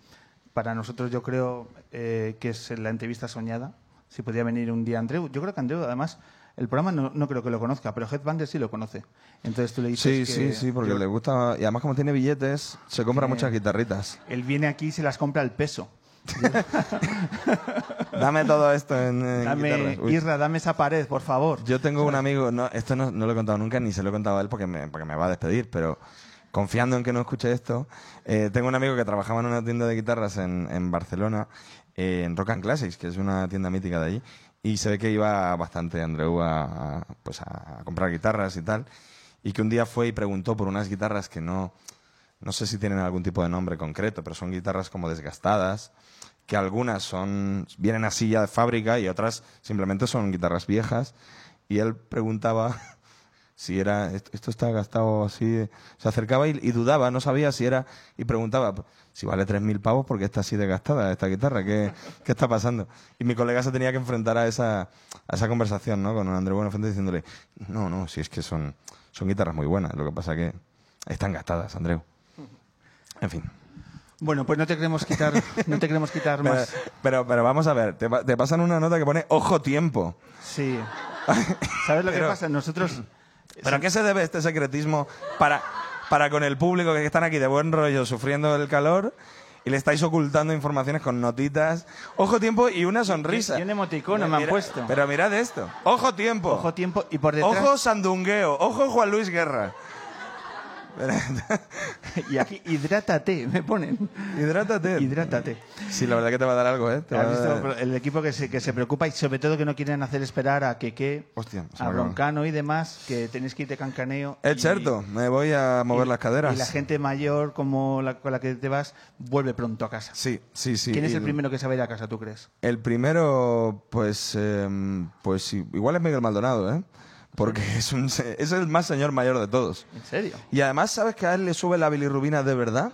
para nosotros yo creo eh, que es la entrevista soñada. Si podía venir un día Andreu. Yo creo que Andreu, además, el programa no, no creo que lo conozca, pero Headbanger sí lo conoce. Entonces tú le dices Sí, que sí, sí, porque yo- le gusta. Y además, como tiene billetes, se compra muchas guitarritas. Él viene aquí y se las compra al peso. (laughs) Dame todo esto en, en Dame. Isra, dame esa pared, por favor. Yo tengo un amigo, no, esto no, no lo he contado nunca, ni se lo he contado a él porque me, porque me va a despedir, pero confiando en que no escuche esto, eh, tengo un amigo que trabajaba en una tienda de guitarras en, en Barcelona, en Rock and Classics, que es una tienda mítica de allí, y se ve que iba bastante Andreu a, pues a comprar guitarras y tal, y que un día fue y preguntó por unas guitarras que no, no sé si tienen algún tipo de nombre concreto, pero son guitarras como desgastadas, que algunas son vienen así ya de fábrica y otras simplemente son guitarras viejas. Y él preguntaba si era esto, está gastado así. Se acercaba y, y dudaba, no sabía si era y preguntaba si vale 3.000 pavos porque está así desgastada esta guitarra. ¿Qué, ¿Qué está pasando? Y mi colega se tenía que enfrentar a esa, a esa conversación ¿no? con André Buenafuente diciéndole no, no, si es que son, son guitarras muy buenas. Lo que pasa que están gastadas, Andreu. En fin. Bueno, pues no te queremos quitar, no te queremos quitar más. pero, pero vamos a ver, te, pa- te pasan una nota que pone ojo tiempo. Sí. (laughs) ¿Sabes lo que pasa? Nosotros ¿Pero a qué se debe este secretismo para, para con el público que están aquí de buen rollo sufriendo el calor y le estáis ocultando informaciones con notitas? Ojo tiempo y una sonrisa. Y un emoticono me han puesto. Pero mirad esto. Ojo tiempo. ojo tiempo y por detrás Ojo sandungueo. Ojo Juan Luis Guerra. Y aquí hidrátate, me ponen. Hidrátate. Hidrátate. Sí, la verdad que te va a dar algo, ¿eh? Te va ¿Has a visto dar- el equipo que se, que se preocupa y sobre todo que no quieren hacer esperar a Keke, Hostia, a. Broncano y demás, que tenéis que ir de cancaneo. Es y- cierto, me voy a mover y- las caderas. Y la gente mayor como la con la que te vas vuelve pronto a casa. Sí, sí, sí. ¿Quién es el primero que se va a ir a casa, tú crees? El primero, pues, eh, pues igual es Miguel Maldonado, ¿eh? Porque (laughs) es, un, es el más señor mayor de todos. ¿En serio? Y además, ¿sabes que a él le sube la bilirrubina de verdad?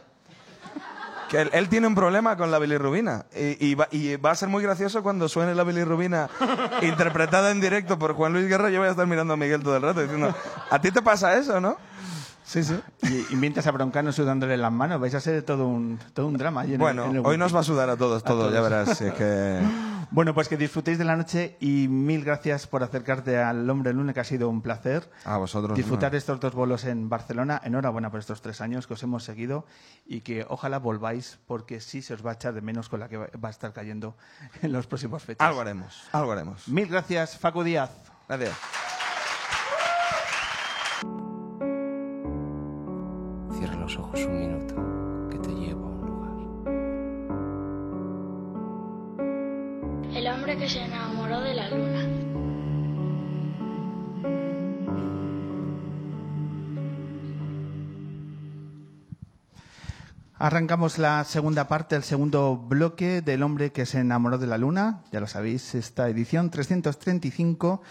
Que él, él tiene un problema con la bilirrubina. Y, y va, y va a ser muy gracioso cuando suene la bilirrubina (laughs) interpretada en directo por Juan Luis Guerra. Yo voy a estar mirando a Miguel todo el rato diciendo, ¿a ti te pasa eso, no? Sí, sí. Y, y mientras a Broncano sudándole las manos, vais a ser todo un, todo un drama. en el- Bueno, en el hoy nos va a sudar a todos, todo, todos. ya verás. si es que... (laughs) Bueno, pues que disfrutéis de la noche y mil gracias por acercarte al Hombre Luna, que ha sido un placer. A vosotros. Disfrutar no. de estos dos bolos en Barcelona. Enhorabuena por estos tres años que os hemos seguido y que ojalá volváis porque sí se os va a echar de menos con la que va va a estar cayendo en los próximos fechas. Algo haremos, algo haremos. Mil gracias, Facu Díaz. Gracias. Arrancamos la segunda parte, el segundo bloque del hombre que se enamoró de la luna. Ya lo sabéis, esta edición 335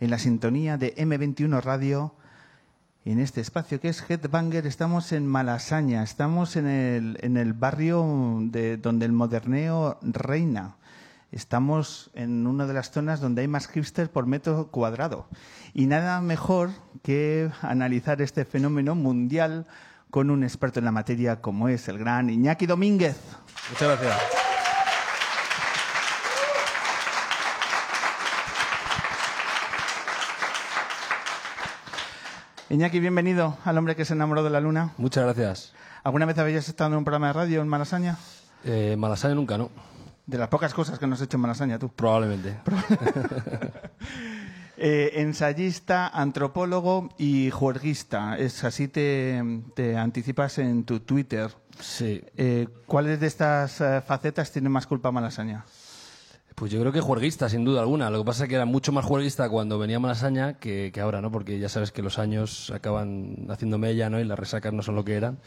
en la sintonía de M21 Radio. En este espacio que es Headbanger estamos en Malasaña, estamos en el, en el barrio de, donde el moderneo reina. Estamos en una de las zonas donde hay más hipster por metro cuadrado. Y nada mejor que analizar este fenómeno mundial con un experto en la materia como es el gran Iñaki Domínguez. Muchas gracias. Iñaki, bienvenido al hombre que se enamoró de la luna. Muchas gracias. ¿Alguna vez habías estado en un programa de radio en Malasaña? Eh, Malasaña nunca, ¿no? De las pocas cosas que nos has hecho en Malasaña, tú. Probablemente. (laughs) Eh, ensayista, antropólogo y juerguista. Es así te, te anticipas en tu Twitter. Sí. Eh, ¿Cuáles de estas eh, facetas tiene más culpa Malasaña? Pues yo creo que juerguista, sin duda alguna. Lo que pasa es que era mucho más juerguista cuando venía Malasaña que, que ahora, ¿no? Porque ya sabes que los años acaban haciendo mella, ¿no? Y las resacas no son lo que eran.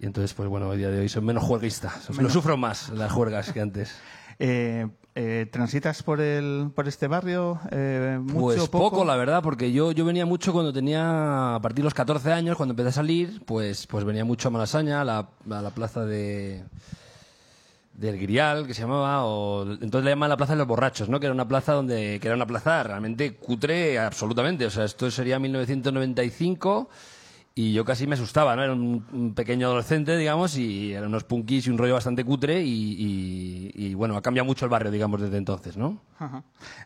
Y entonces, pues bueno, hoy día de hoy soy menos juerguista. Lo sufro más las juergas que antes. (laughs) Eh, eh, ¿Transitas por, el, por este barrio? Eh, ¿Mucho Pues poco? poco, la verdad, porque yo, yo venía mucho cuando tenía, a partir de los 14 años, cuando empecé a salir, pues, pues venía mucho a Malasaña, a la, a la plaza de del Grial, que se llamaba, o entonces le llamaban la plaza de los borrachos, ¿no? Que era una plaza donde, que era una plaza realmente cutre absolutamente, o sea, esto sería 1995 y yo casi me asustaba, ¿no? Era un, un pequeño adolescente, digamos, y eran unos punkis y un rollo bastante cutre y, y- y, bueno, ha cambiado mucho el barrio, digamos, desde entonces, ¿no? Ajá.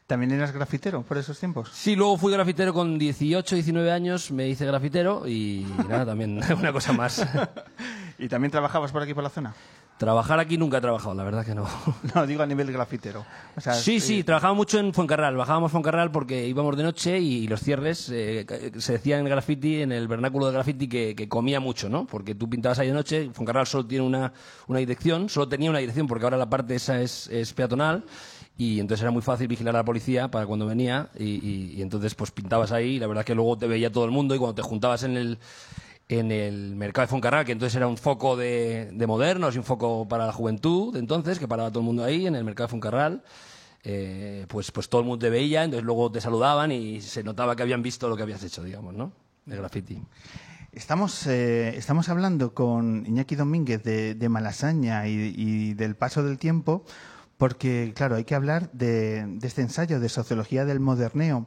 ¿También eras grafitero por esos tiempos? Sí, luego fui grafitero con 18, 19 años, me hice grafitero y nada, también (laughs) una cosa más. (laughs) ¿Y también trabajabas por aquí por la zona? Trabajar aquí nunca he trabajado, la verdad que no. (laughs) No, digo a nivel grafitero. O sea, Sí, sí, trabajaba mucho en Fuencarral. Bajábamos Fuencarral porque íbamos de noche y los cierres, eh, se decía en graffiti, en el vernáculo de graffiti, que, que comía mucho, ¿no? Porque tú pintabas ahí de noche, Fuencarral solo tiene una, una dirección, solo tenía una dirección porque ahora la parte esa es, es peatonal y entonces era muy fácil vigilar a la policía para cuando venía y, y- y entonces pues pintabas ahí y la verdad que luego te veía todo el mundo y cuando te juntabas en el en el mercado de Foncarral, que entonces era un foco de, de modernos y un foco para la juventud de entonces, que paraba todo el mundo ahí en el mercado de Foncarral, eh, pues, pues todo el mundo te veía, entonces luego te saludaban y se notaba que habían visto lo que habías hecho, digamos, ¿no? De graffiti. Estamos, eh, estamos hablando con Iñaki Domínguez de, de Malasaña y, y del paso del tiempo, porque, claro, hay que hablar de, de este ensayo de sociología del moderneo,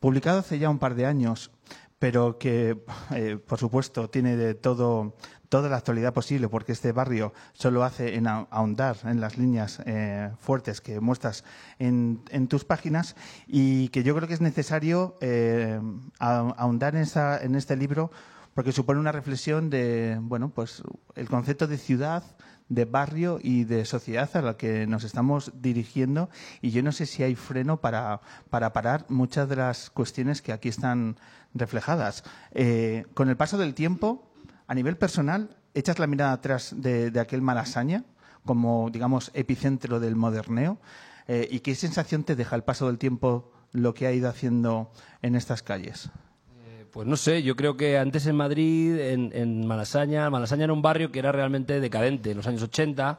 publicado hace ya un par de años, pero que, eh, por supuesto, tiene de todo, toda la actualidad posible, porque este barrio solo hace en ahondar en las líneas eh, fuertes que muestras en, en tus páginas y que yo creo que es necesario eh, ahondar en, esa- en este libro porque supone una reflexión de, bueno, pues el concepto de ciudad, de barrio y de sociedad a la que nos estamos dirigiendo. Y yo no sé si hay freno para, para parar muchas de las cuestiones que aquí están reflejadas. Eh, con el paso del tiempo, a nivel personal, echas la mirada atrás de, de aquel Malasaña como, digamos, epicentro del moderneo eh, y qué sensación te deja el paso del tiempo lo que ha ido haciendo en estas calles. Eh, Pues no sé, yo creo que antes en Madrid, en, en Malasaña, Malasaña era un barrio que era realmente decadente en los años 80.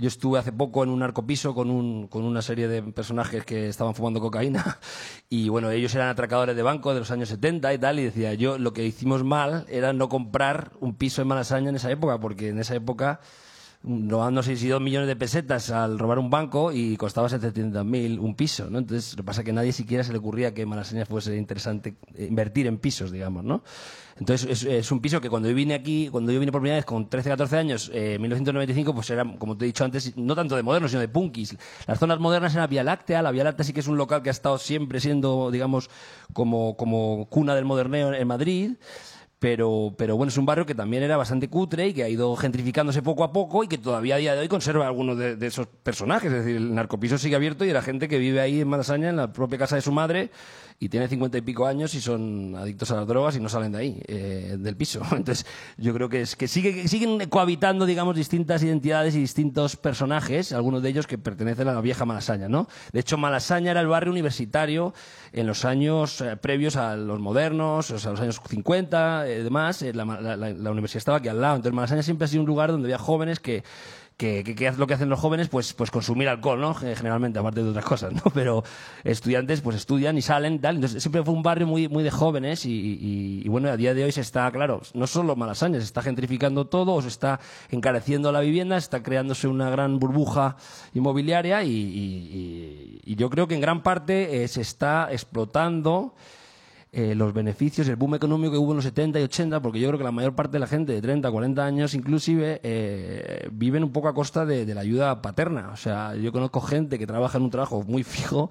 Yo estuve hace poco en un narcopiso con, un, con una serie de personajes que estaban fumando cocaína (laughs) y bueno, ellos eran atracadores de banco de los años 70 y tal y decía yo lo que hicimos mal era no comprar un piso en Malasaña en esa época porque en esa época robando 6 y 2 millones de pesetas al robar un banco y costaba 700.000 un piso, ¿no? Entonces, lo que pasa es que nadie siquiera se le ocurría que Malasaña fuese interesante eh, invertir en pisos, digamos, ¿no? Entonces, es, es un piso que cuando yo vine aquí, cuando yo vine por primera vez con 13, 14 años, eh, en 1995, pues era, como te he dicho antes, no tanto de modernos, sino de punkis. Las zonas modernas eran Vía Láctea, la Vía Láctea sí que es un local que ha estado siempre siendo, digamos, como, como cuna del moderneo en Madrid pero, pero bueno, es un barrio que también era bastante cutre y que ha ido gentrificándose poco a poco y que todavía a día de hoy conserva algunos de, esos personajes. Es decir, el narcopiso sigue abierto y era gente que vive ahí en Malasaña, en la propia casa de su madre, y tiene cincuenta y pico años y son adictos a las drogas y no salen de ahí, eh, del piso. (laughs) Entonces, yo creo que es que sigue, que siguen cohabitando, digamos, distintas identidades y distintos personajes, algunos de ellos que pertenecen a la vieja Malasaña, ¿no? De hecho, Malasaña era el barrio universitario en los años eh, previos a los modernos, o sea, los años 50, eh, demás. eh, la- la- la universidad estaba aquí al lado. Entonces, Malasaña siempre ha sido un lugar donde había jóvenes que que, que, que lo que hacen los jóvenes, pues, pues consumir alcohol, ¿no? Ge- Generalmente, aparte de otras cosas, ¿no? (laughs) Pero estudiantes, pues estudian y salen, tal. Entonces, siempre fue un barrio muy, muy de jóvenes y, y- y, bueno, a día de hoy se está, claro, no solo Malasaña, se está gentrificando todo, se está encareciendo la vivienda, se está creándose una gran burbuja inmobiliaria y- y yo creo que en gran parte eh, se está explotando eh, los beneficios, el boom económico que hubo en los 70 y 80, porque yo creo que la mayor parte de la gente de 30, 40 años inclusive eh, viven un poco a costa de, la ayuda paterna. O sea, yo conozco gente que trabaja en un trabajo muy fijo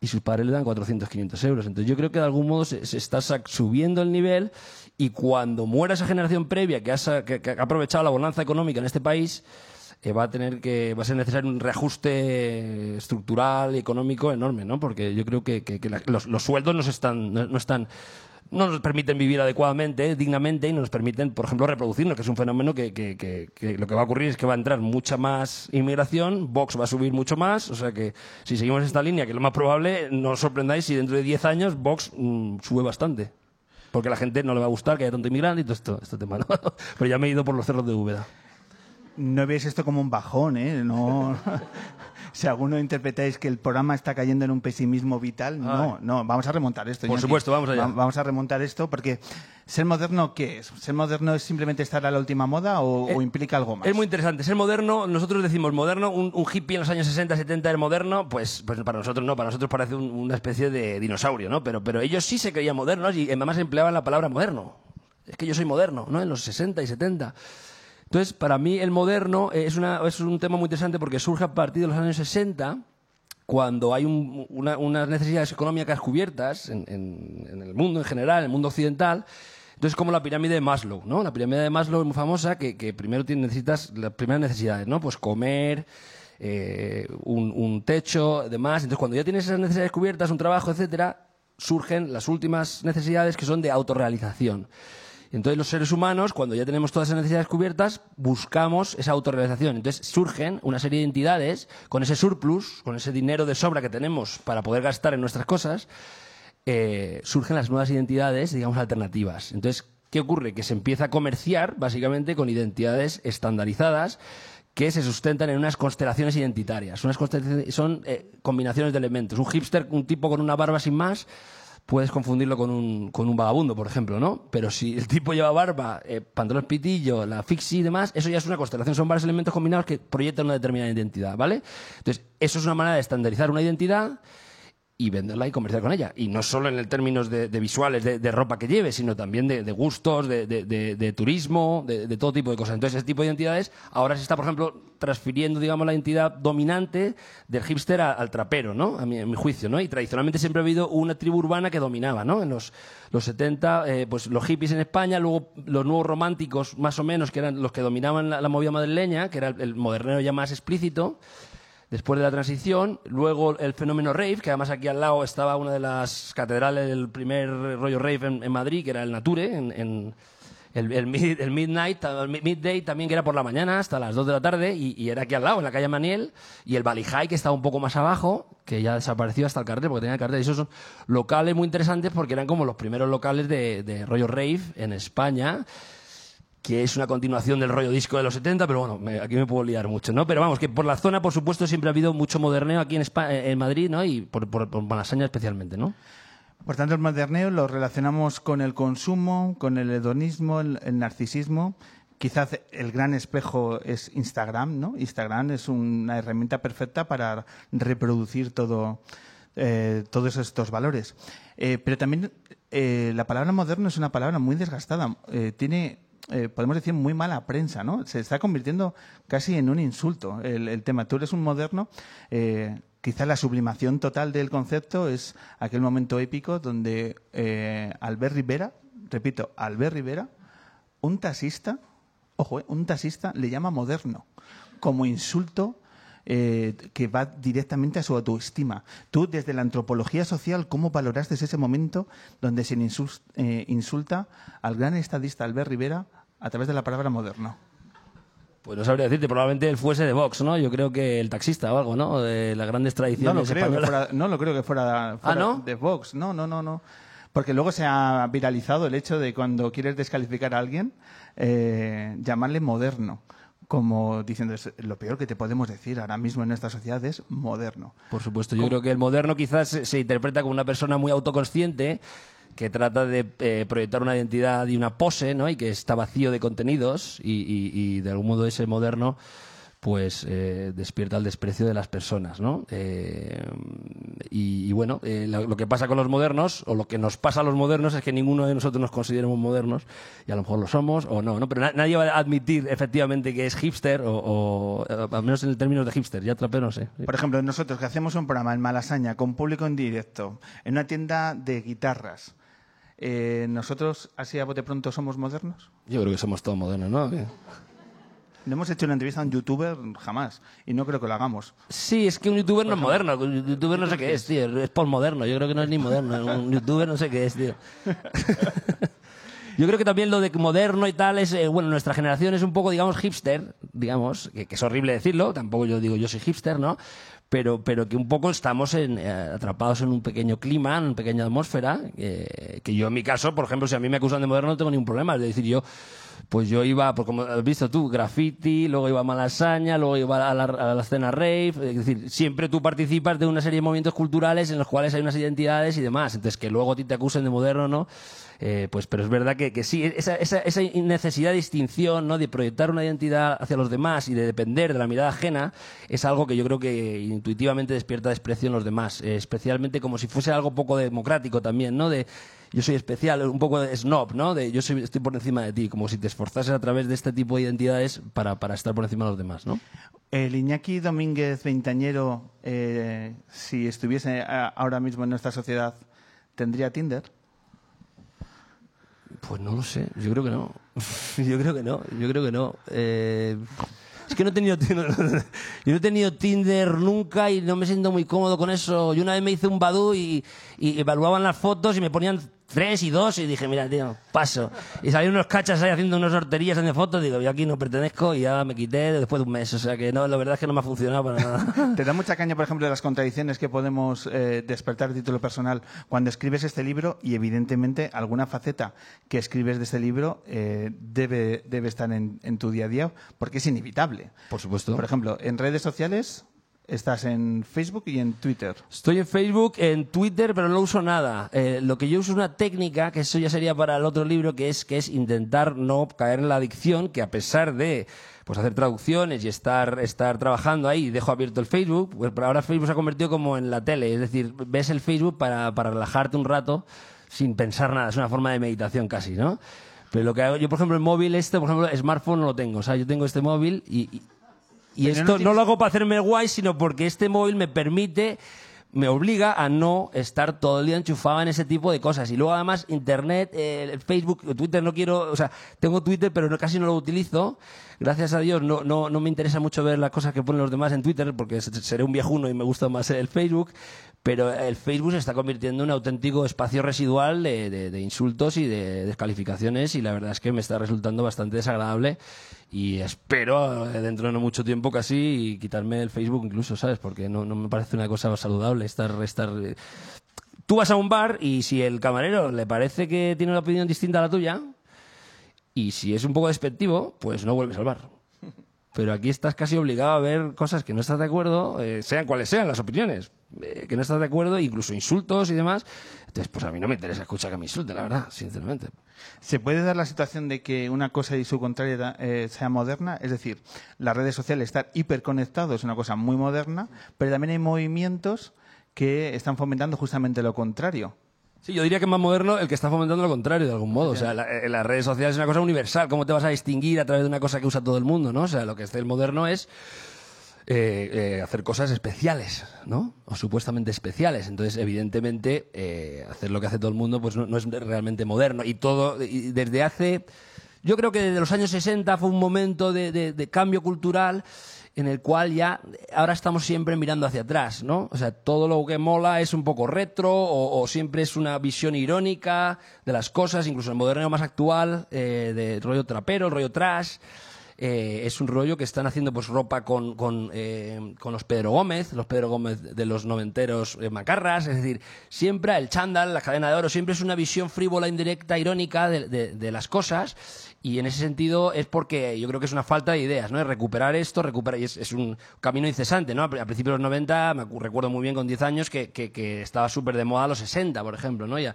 y sus padres le dan 400, 500 euros. Entonces yo creo que de algún modo se, está subiendo el nivel y cuando muera esa generación previa que ha, que ha aprovechado la bonanza económica en este país, eh, va a tener que va a ser necesario un reajuste estructural y económico enorme, ¿no? Porque yo creo que, que- que los, los sueldos no están no, no están no nos permiten vivir adecuadamente, dignamente y no nos permiten, por ejemplo, reproducirnos, que es un fenómeno que, que- que- que lo que va a ocurrir es que va a entrar mucha más inmigración, Vox va a subir mucho más, o sea que si seguimos esta línea, que es lo más probable, no os sorprendáis si dentro de 10 años Vox mm, sube bastante. Porque a la gente no le va a gustar que haya tanto inmigrante y todo esto, este tema, ¿no? (laughs) Pero ya me he ido por los cerros de Úbeda. No veis esto como un bajón, ¿eh? No. (laughs) si alguno interpretáis que el programa está cayendo en un pesimismo vital, no, no, vamos a remontar esto. Por Iñaki. supuesto, vamos allá. Va- Vamos a remontar esto porque ser moderno, ¿qué es? ¿Ser moderno es simplemente estar a la última moda o, o implica algo más? Es muy interesante. Ser moderno, nosotros decimos moderno, un, un hippie en los años 60, 70 es moderno, pues, pues para nosotros no, para nosotros parece un- una especie de dinosaurio, ¿no? Pero, pero ellos sí se creían modernos y además empleaban la palabra moderno. Es que yo soy moderno, ¿no? En los 60 y 70. Entonces, para mí el moderno es, una, es un tema muy interesante porque surge a partir de los años 60 cuando hay un- una- unas necesidades económicas cubiertas en, el mundo en general, en el mundo occidental, Entonces, como la pirámide de Maslow, ¿no? La pirámide de Maslow es muy famosa, que, primero tienes, necesitas las primeras necesidades, ¿no? Pues comer, eh, un, un techo, demás. Entonces, cuando ya tienes esas necesidades cubiertas, un trabajo, etcétera, surgen las últimas necesidades que son de autorrealización. Entonces los seres humanos, cuando ya tenemos todas esas necesidades cubiertas, buscamos esa autorrealización. Entonces surgen una serie de entidades con ese surplus, con ese dinero de sobra que tenemos para poder gastar en nuestras cosas, eh, surgen las nuevas identidades, digamos, alternativas. Entonces, ¿qué ocurre? Que se empieza a comerciar básicamente con identidades estandarizadas que se sustentan en unas constelaciones identitarias. Unas constelaciones, son eh, combinaciones de elementos. Un hipster, un tipo con una barba sin más, puedes confundirlo con un, con un vagabundo, por ejemplo, ¿no? Pero si el tipo lleva barba, eh, pantalón pitillo, la fixie y demás, eso ya es una constelación, son varios elementos combinados que proyectan una determinada identidad, ¿vale? Entonces, eso es una manera de estandarizar una identidad y venderla y comerciar con ella. Y no solo en el términos de, visuales, de, ropa que lleve, sino también de, gustos, de, turismo, de, todo tipo de cosas. Entonces, ese tipo de identidades ahora se está, por ejemplo, transfiriendo, digamos, la identidad dominante del hipster al trapero, ¿no? A mi, juicio, ¿no? Y tradicionalmente siempre ha habido una tribu urbana que dominaba, ¿no? En los, los 70, eh, pues los hippies en España, luego los nuevos románticos, más o menos, que eran los que dominaban la, movida madrileña, que era el, moderneo ya más explícito después de la transición, luego el fenómeno rave, que además aquí al lado estaba una de las catedrales del primer rollo rave en, Madrid, que era el Nature, en, el, el mid- el midnight, el mi- midday también que era por la mañana hasta las 2 de la tarde y, y era aquí al lado, en la calle Maniel, y el Valley High que estaba un poco más abajo, que ya desapareció hasta el cartel, porque tenía el cartel, y esos son locales muy interesantes porque eran como los primeros locales de, de rollo rave en España, que es una continuación del rollo disco de los 70, pero bueno, aquí me puedo liar mucho, ¿no? Pero vamos, que por la zona, por supuesto, siempre ha habido mucho moderneo aquí en, Espa- en Madrid, ¿no? Y por, por, por Malasaña especialmente, ¿no? Por tanto, el moderneo lo relacionamos con el consumo, con el hedonismo, el, narcisismo. Quizás el gran espejo es Instagram, ¿no? Instagram es una herramienta perfecta para reproducir todo, eh, todos estos valores. Eh, pero también eh, la palabra moderno es una palabra muy desgastada. Tiene, eh, podemos decir, muy mala prensa, ¿no? Se está convirtiendo casi en un insulto el, tema. Tú eres un moderno. Eh, quizá la sublimación total del concepto es aquel momento épico donde eh, Albert Rivera, repito, Albert Rivera, un taxista, ojo, eh, un taxista le llama moderno como insulto eh, que va directamente a su autoestima. Tú, desde la antropología social, ¿cómo valoraste ese momento donde se eh, insulta al gran estadista Albert Rivera a través de la palabra moderno? Pues no sabría decirte, probablemente él fuese de Vox, ¿no? Yo creo que el taxista o algo, ¿no? De las grandes No tradiciones lo, creo que fuera, no lo creo que fuera, fuera ¿no? de Vox. No, no, no, no. Porque luego se ha viralizado el hecho de cuando quieres descalificar a alguien, eh, llamarle moderno. Como diciendo, es lo peor que te podemos decir ahora mismo en nuestra sociedad es moderno. Por supuesto, yo creo que el moderno quizás se, se interpreta como una persona muy autoconsciente que trata de eh, proyectar una identidad y una pose, ¿no? Y que está vacío de contenidos y, y- y de algún modo ese moderno pues eh, despierta el desprecio de las personas, ¿no? Eh, y, y bueno, eh, lo, lo que pasa con los modernos, o lo que nos pasa a los modernos, es que ninguno de nosotros nos consideramos modernos, y a lo mejor lo somos o no, ¿no? Pero na- nadie va a admitir efectivamente que es hipster, o, o, eh, al menos en el término de hipster, ya trapero no sé. Por ejemplo, nosotros que hacemos un programa en Malasaña con público en directo, en una tienda de guitarras, eh, ¿nosotros así a bote pronto somos modernos? Yo creo que somos todos modernos, ¿no? No hemos hecho una entrevista a un youtuber jamás y no creo que lo hagamos. Sí, es que un youtuber no es moderno. Un youtuber no sé qué es, tío. Es postmoderno. Yo creo que no es ni moderno. Un (laughs) youtuber no sé qué es, tío. (laughs) Yo creo que también lo de moderno y tal es, eh, bueno, nuestra generación es un poco, digamos, hipster, digamos, que, que es horrible decirlo, tampoco yo digo yo soy hipster, ¿no? Pero, pero que un poco estamos en, eh, atrapados en un pequeño clima, en una pequeña atmósfera, eh, que yo en mi caso, por ejemplo, si a mí me acusan de moderno no tengo ningún problema, es decir, yo pues yo iba, pues como has visto tú, graffiti, luego iba a Malasaña, luego iba a la, a la escena rave, es decir, siempre tú participas de una serie de movimientos culturales en los cuales hay unas identidades y demás, entonces que luego a ti te acusen de moderno, ¿no? Eh, pues, pero es verdad que, que sí, esa, esa, esa necesidad de distinción, ¿no? De proyectar una identidad hacia los demás y de depender de la mirada ajena, es algo que yo creo que intuitivamente despierta desprecio en los demás, eh, especialmente como si fuese algo poco democrático también, ¿no? De yo soy especial, un poco de snob, ¿no? De yo soy, estoy por encima de ti, como si te esforzases a través de este tipo de identidades para, para estar por encima de los demás, ¿no? El Iñaki Domínguez Veintañero, eh, si estuviese a- ahora mismo en nuestra sociedad, ¿tendría Tinder? Pues no lo sé, yo creo que no. (laughs) yo creo que no, yo creo que no. Eh, es que no he tenido (laughs) yo no he tenido Tinder nunca y no me siento muy cómodo con eso. Yo una vez me hice un Badu y, y evaluaban las fotos y me ponían tres y dos y dije, mira, tío, paso. Y salieron unos cachas ahí haciendo unas sorterías en fotos, digo, yo aquí no pertenezco y ya me quité después de un mes. O sea que no, la verdad es que no me ha funcionado para nada. (laughs) ¿Te da mucha caña, por ejemplo, de las contradicciones que podemos eh, despertar de título personal cuando escribes este libro y evidentemente alguna faceta que escribes de este libro eh, debe, debe estar en, en tu día a día porque es inevitable? Por supuesto. Por ejemplo, en redes sociales Estás en Facebook y en Twitter. Estoy en Facebook, en Twitter, pero no uso nada. Eh, lo que yo uso es una técnica, que eso ya sería para el otro libro, que es, que es intentar no caer en la adicción, que a pesar de pues hacer traducciones y estar, estar trabajando ahí, dejo abierto el Facebook, pues ahora Facebook se ha convertido como en la tele, es decir, ves el Facebook para, para relajarte un rato sin pensar nada, es una forma de meditación casi, ¿no? Pero lo que hago, yo por ejemplo el móvil este, por ejemplo, smartphone no lo tengo, o sea, yo tengo este móvil y, y esto no, lo hago para hacerme guay, sino porque este móvil me permite me obliga a no estar todo el día enchufado en ese tipo de cosas. Y luego además Internet, eh, Facebook, Twitter no quiero, o sea, tengo Twitter pero no, casi no lo utilizo. Gracias a Dios no, no, no me interesa mucho ver las cosas que ponen los demás en Twitter porque seré un viejuno y me gusta más el Facebook pero el Facebook se está convirtiendo en un auténtico espacio residual de, insultos y de descalificaciones y la verdad es que me está resultando bastante desagradable y espero eh, dentro de no mucho tiempo casi quitarme el Facebook incluso, ¿sabes? Porque no, me parece una cosa saludable estar... estar eh. Tú vas a un bar y si el camarero le parece que tiene una opinión distinta a la tuya y si es un poco despectivo, pues no vuelves al bar pero aquí estás casi obligado a ver cosas que no estás de acuerdo, eh, sean cuales sean las opiniones, eh, que no estás de acuerdo, incluso insultos y demás. Entonces, pues a mí no me interesa escuchar que me insulten, la verdad, sinceramente. ¿Se puede dar la situación de que una cosa y su contraria eh, sea moderna? Es decir, las redes sociales, estar hiperconectados es una cosa muy moderna, pero también hay movimientos que están fomentando justamente lo contrario. Sí, yo diría que es más moderno el que está fomentando lo contrario, de algún modo. O sea, eh, las redes sociales es una cosa universal. ¿Cómo te vas a distinguir a través de una cosa que usa todo el mundo, no? O sea, lo que es el moderno es eh, eh, hacer cosas especiales, ¿no? O supuestamente especiales. Entonces, evidentemente, hacer lo que hace todo el mundo pues no, es realmente moderno. Y todo, y desde hace... Yo creo que desde los años 60 fue un momento de cambio cultural en el cual ya ahora estamos siempre mirando hacia atrás, ¿no? O sea, todo lo que mola es un poco retro o, siempre es una visión irónica de las cosas, incluso el moderno más actual, eh, de rollo trapero, el rollo trash. Eh, es un rollo que están haciendo pues ropa con, con, eh, con, los Pedro Gómez, los Pedro Gómez de los noventeros macarras, es decir, siempre el chándal, la cadena de oro, siempre es una visión frívola, indirecta, irónica de, de las cosas y en ese sentido es porque yo creo que es una falta de ideas, ¿no? Es recuperar esto, recuperar, y es, un camino incesante, ¿no? A principios de los 90, me recuerdo muy bien con 10 años, que, que, estaba súper de moda los 60, por ejemplo, ¿no? Y a,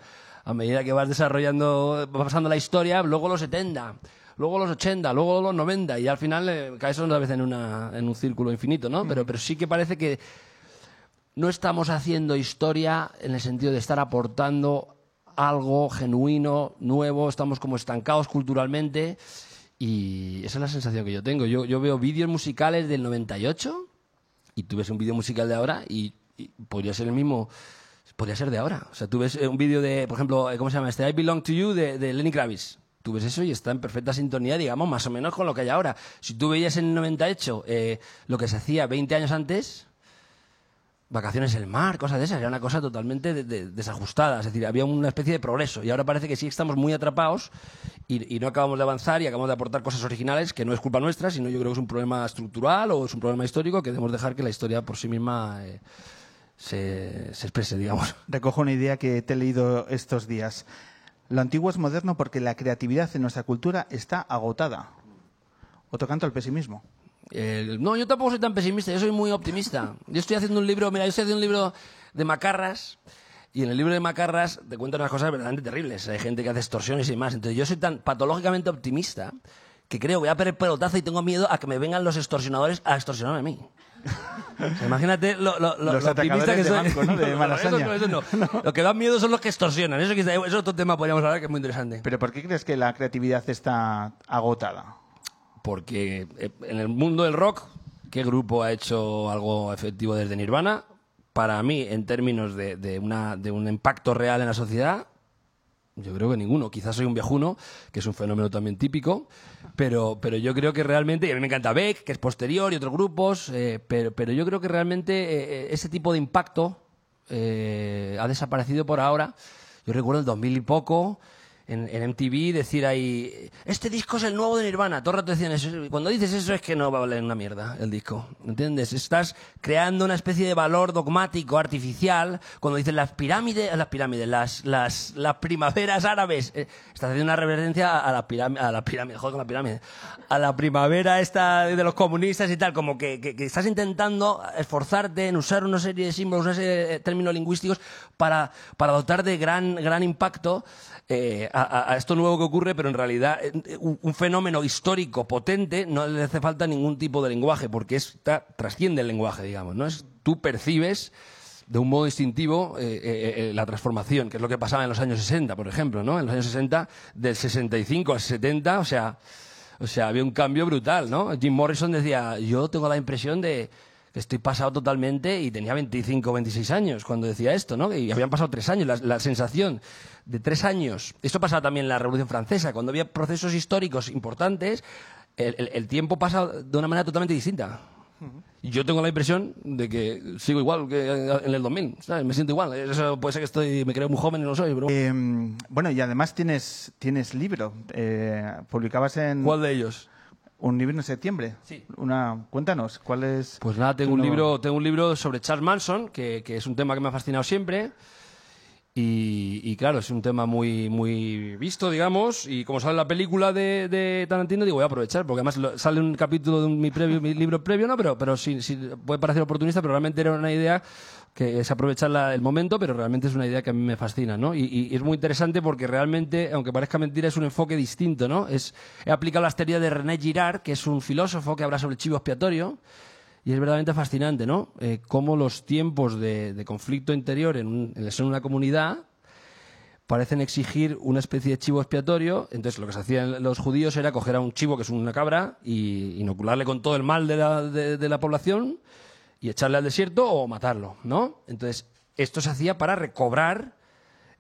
medida que vas desarrollando, va pasando la historia, luego los 70, luego los 80, luego los 90, y al final eh, caes una vez en, una, en un círculo infinito, ¿no? Pero, pero sí que parece que no estamos haciendo historia en el sentido de estar aportando algo genuino, nuevo, estamos como estancados culturalmente y esa es la sensación que yo tengo. Yo, yo veo vídeos musicales del 98 y tú ves un vídeo musical de ahora y, podría ser el mismo, podría ser de ahora. O sea, tú ves eh, un vídeo de, por ejemplo, eh, ¿cómo se llama este? I Belong to You de, Lenny Kravitz. Tú ves eso y está en perfecta sintonía, digamos, más o menos con lo que hay ahora. Si tú veías en el 98 eh, lo que se hacía 20 años antes, vacaciones en el mar, cosas de esas. Era una cosa totalmente desajustada. Es decir, había una especie de progreso. Y ahora parece que sí estamos muy atrapados y, no acabamos de avanzar y acabamos de aportar cosas originales que no es culpa nuestra, sino yo creo que es un problema estructural o es un problema histórico que debemos dejar que la historia por sí misma eh, se, se exprese, digamos. Recojo una idea que te he leído estos días. Lo antiguo es moderno porque la creatividad en nuestra cultura está agotada. Otro canto al pesimismo no, yo tampoco soy tan pesimista, yo soy muy optimista. Yo estoy haciendo un libro, mira, yo estoy haciendo un libro de macarras y en el libro de macarras te cuentan unas cosas verdaderamente terribles. Hay gente que hace extorsiones y más. Entonces yo soy tan patológicamente optimista que creo que voy a perder pelotazo y tengo miedo a que me vengan los extorsionadores a extorsionarme a mí. imagínate lo, lo, lo, optimista que soy. (laughs) Lo que dan miedo son los que extorsionan. Eso, eso es otro tema podríamos hablar que es muy interesante. ¿Pero por qué crees que la creatividad está agotada? Porque eh, en el mundo del rock, ¿qué grupo ha hecho algo efectivo desde Nirvana? Para mí, en términos de, un impacto real en la sociedad, Yo creo que ninguno. Quizás soy un viejuno, que es un fenómeno también típico, pero, pero yo creo que realmente, y a mí me encanta Beck, que es posterior, y otros grupos, eh, pero, pero yo creo que realmente eh, ese tipo de impacto ha desaparecido por ahora. Yo recuerdo el 2000 y poco, en, en MTV decir ahí, este disco es el nuevo de Nirvana. Todo el rato decían eso. Cuando dices eso es que no va a valer una mierda el disco. ¿Entiendes? Estás creando una especie de valor dogmático, artificial. Cuando dices las pirámides, las pirámides, las, las, las primaveras árabes. eh, estás haciendo una reverencia a la pirámide, a la pirámide, joder con la pirámide. A la primavera esta de los comunistas y tal. Como que, que, que estás intentando esforzarte en usar una serie de símbolos, una serie de términos lingüísticos para, para dotar de gran, gran impacto eh, a, esto nuevo que ocurre, pero en realidad eh, un, fenómeno histórico potente no le hace falta ningún tipo de lenguaje, porque está, trasciende el lenguaje, digamos. ¿no? Es, tú percibes de un modo instintivo eh, eh, la transformación, que es lo que pasaba en los años 60, por ejemplo. ¿no? En los años 60, del 65 al 70, o sea, o sea, había un cambio brutal. ¿no? Jim Morrison decía, yo tengo la impresión de estoy pasado totalmente y tenía 25 o 26 años cuando decía esto, ¿no? Y habían pasado tres años, la, la sensación de tres años. Esto pasaba también en la Revolución Francesa, cuando había procesos históricos importantes, el, el- el tiempo pasa de una manera totalmente distinta. Yo tengo la impresión de que sigo igual que en el 2000, ¿sabes? Me siento igual. Eso puede ser que estoy, me creo muy joven y no soy, pero... Eh, bueno, y además tienes, tienes libro. Eh, publicabas en ¿Cuál de ellos? Un libro en septiembre. Sí. Una, cuéntanos, ¿cuál es? Pues nada, tengo un nuevo- libro, tengo un libro sobre Charles Manson, que, que es un tema que me ha fascinado siempre. Y, y claro, es un tema muy, muy visto, digamos. Y como sale la película de, de Tarantino, digo, voy a aprovechar, porque además lo- sale un capítulo de un- mi, previo, mi libro previo, ¿no? Pero, pero sí, sí, puede parecer oportunista, pero realmente era una idea que es aprovechar la- el momento, pero realmente es una idea que a mí me fascina, ¿no? Y, es muy interesante porque realmente, aunque parezca mentira, es un enfoque distinto, ¿no? Es, he aplicado las teorías de René Girard, que es un filósofo que habla sobre chivo expiatorio, y es verdaderamente fascinante, ¿no? Eh, cómo los tiempos de, conflicto interior en, un- en una comunidad parecen exigir una especie de chivo expiatorio. Entonces, lo que se hacían los judíos era coger a un chivo, que es una cabra, y inocularle con todo el mal de la, de la población y echarle al desierto o matarlo, ¿no? Entonces, esto se hacía para recobrar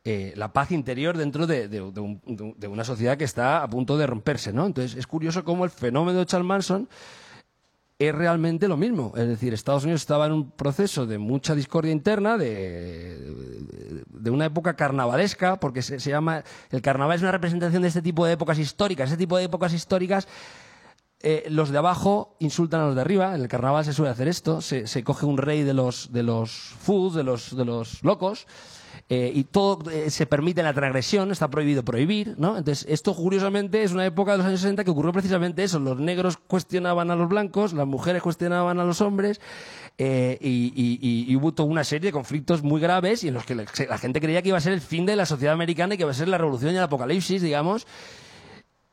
eh, la paz interior dentro de, de- de un- de un- de una sociedad que está a punto de romperse, ¿no? Entonces, es curioso cómo el fenómeno de Charles Manson es realmente lo mismo. Es decir, Estados Unidos estaba en un proceso de mucha discordia interna, de, de una época carnavalesca, porque se, se llama. El carnaval es una representación de este tipo de épocas históricas. Este tipo de épocas históricas. Eh, los de abajo insultan a los de arriba. En el carnaval se suele hacer esto. Se, se coge un rey de los, de los fools, de los, de los locos. eh, y todo eh, se permite la transgresión, está prohibido prohibir, ¿no? Entonces, esto curiosamente es una época de los años 60 que ocurrió precisamente eso. Los negros cuestionaban a los blancos, las mujeres cuestionaban a los hombres, y, y- y- y hubo toda una serie de conflictos muy graves y en los que la, la gente creía que iba a ser el fin de la sociedad americana y que iba a ser la revolución y el apocalipsis, digamos.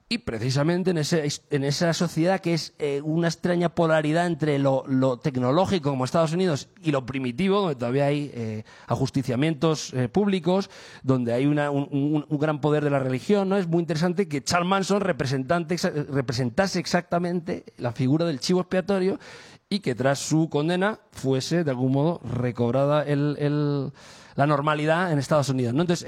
Y precisamente en, ese, en esa sociedad que es eh, una extraña polaridad entre lo, lo tecnológico como Estados Unidos y lo primitivo, donde todavía hay eh, ajusticiamientos eh, públicos, donde hay una- un, gran poder de la religión, ¿no? Es muy interesante que Charles Manson representante, representase exactamente la figura del chivo expiatorio y que tras su condena fuese de algún modo recobrada el- el- la normalidad en Estados Unidos. ¿no? Entonces,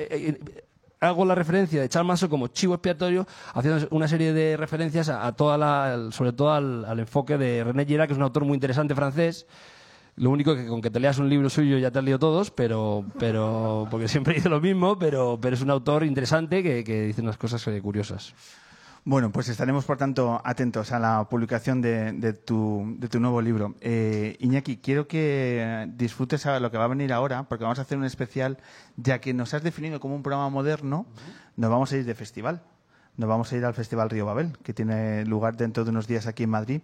hago la referencia de Charles Manson como chivo expiatorio, haciendo una serie de referencias a, toda la, sobre todo al, al enfoque de René Girard, que es un autor muy interesante francés. Lo único que con que te leas un libro suyo ya te has leído todos, pero, pero porque siempre (laughs) dice lo mismo, pero, pero es un autor interesante que, que dice unas cosas eh, curiosas. Bueno, pues estaremos, por tanto, atentos a la publicación de, de tu, de tu nuevo libro. Eh, Iñaki, quiero que disfrutes a lo que va a venir ahora, porque vamos a hacer un especial, ya que nos has definido como un programa moderno, nos vamos a ir de festival. Nos vamos a ir al Festival Río Babel, que tiene lugar dentro de unos días aquí en Madrid.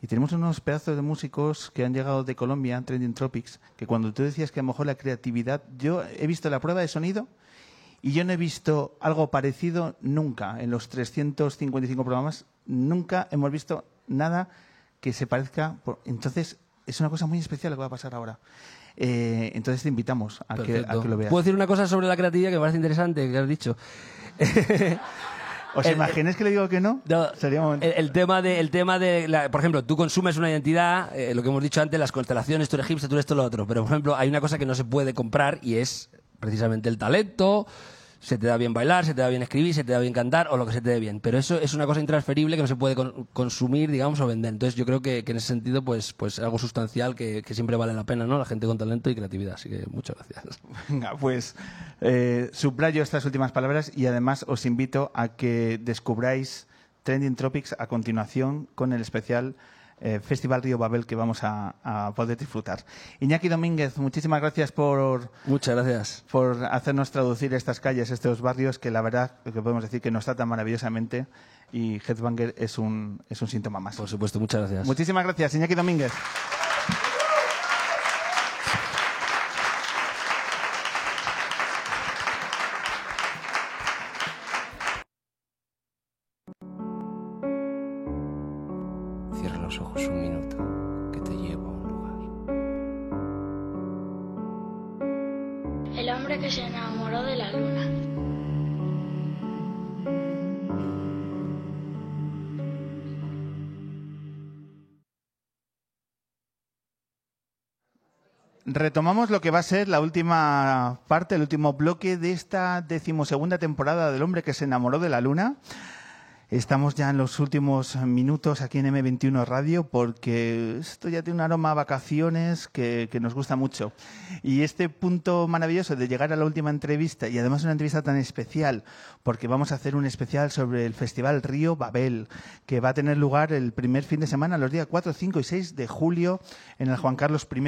Y tenemos unos pedazos de músicos que han llegado de Colombia, Trending Tropics, que cuando tú decías que a lo mejor la creatividad, yo he visto la prueba de sonido y yo no he visto algo parecido nunca. En los 355 programas, nunca hemos visto nada que se parezca. por- Entonces, es una cosa muy especial lo que va a pasar ahora. Eh, entonces te invitamos a que, a Perfecto. que lo veas. Puedo decir una cosa sobre la creatividad que me parece interesante, que has dicho. (laughs) ¿Os (laughs) el- imagináis que le digo que no? No, Sería un el, el tema de, el tema de la- por ejemplo, tú consumes una identidad, eh, lo que hemos dicho antes, las constelaciones, tú eres egipcio, tú eres esto, lo otro. Pero, por ejemplo, hay una cosa que no se puede comprar y es precisamente el talento, se te da bien bailar, se te da bien escribir, se te da bien cantar o lo que se te dé bien. Pero eso es una cosa intransferible que no se puede con- consumir, digamos, o vender. Entonces yo creo que, en ese sentido, pues, pues algo sustancial que, que siempre vale la pena, ¿no? La gente con talento y creatividad. Así que muchas gracias. (laughs) Venga, pues eh, subrayo estas últimas palabras y además os invito a que descubráis Trending Tropics a continuación con el especial eh, Festival Río Babel que vamos a, a poder disfrutar. Iñaki Domínguez, muchísimas gracias por, Muchas gracias. por hacernos traducir estas calles, estos barrios que la verdad que podemos decir que nos tratan maravillosamente y Headbanger es un, es un síntoma más. Por supuesto, muchas gracias. Muchísimas gracias, Iñaki Domínguez. El hombre que se enamoró de la luna. Retomamos lo que va a ser la última parte, el último bloque de esta decimosegunda temporada del hombre que se enamoró de la luna. Estamos ya en los últimos minutos aquí en M21 Radio porque esto ya tiene un aroma a vacaciones que, que nos gusta mucho. Y este punto maravilloso de llegar a la última entrevista y además una entrevista tan especial porque vamos a hacer un especial sobre el Festival Río Babel que va a tener lugar el primer fin de semana, los días 4, 5 y 6 de julio en el Juan Carlos I.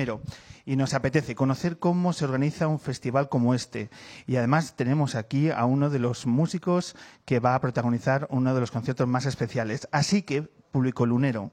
Y nos apetece conocer cómo se organiza un festival como este. Y además tenemos aquí a uno de los músicos que va a protagonizar uno de los conciertos más especiales. Así que, público lunero,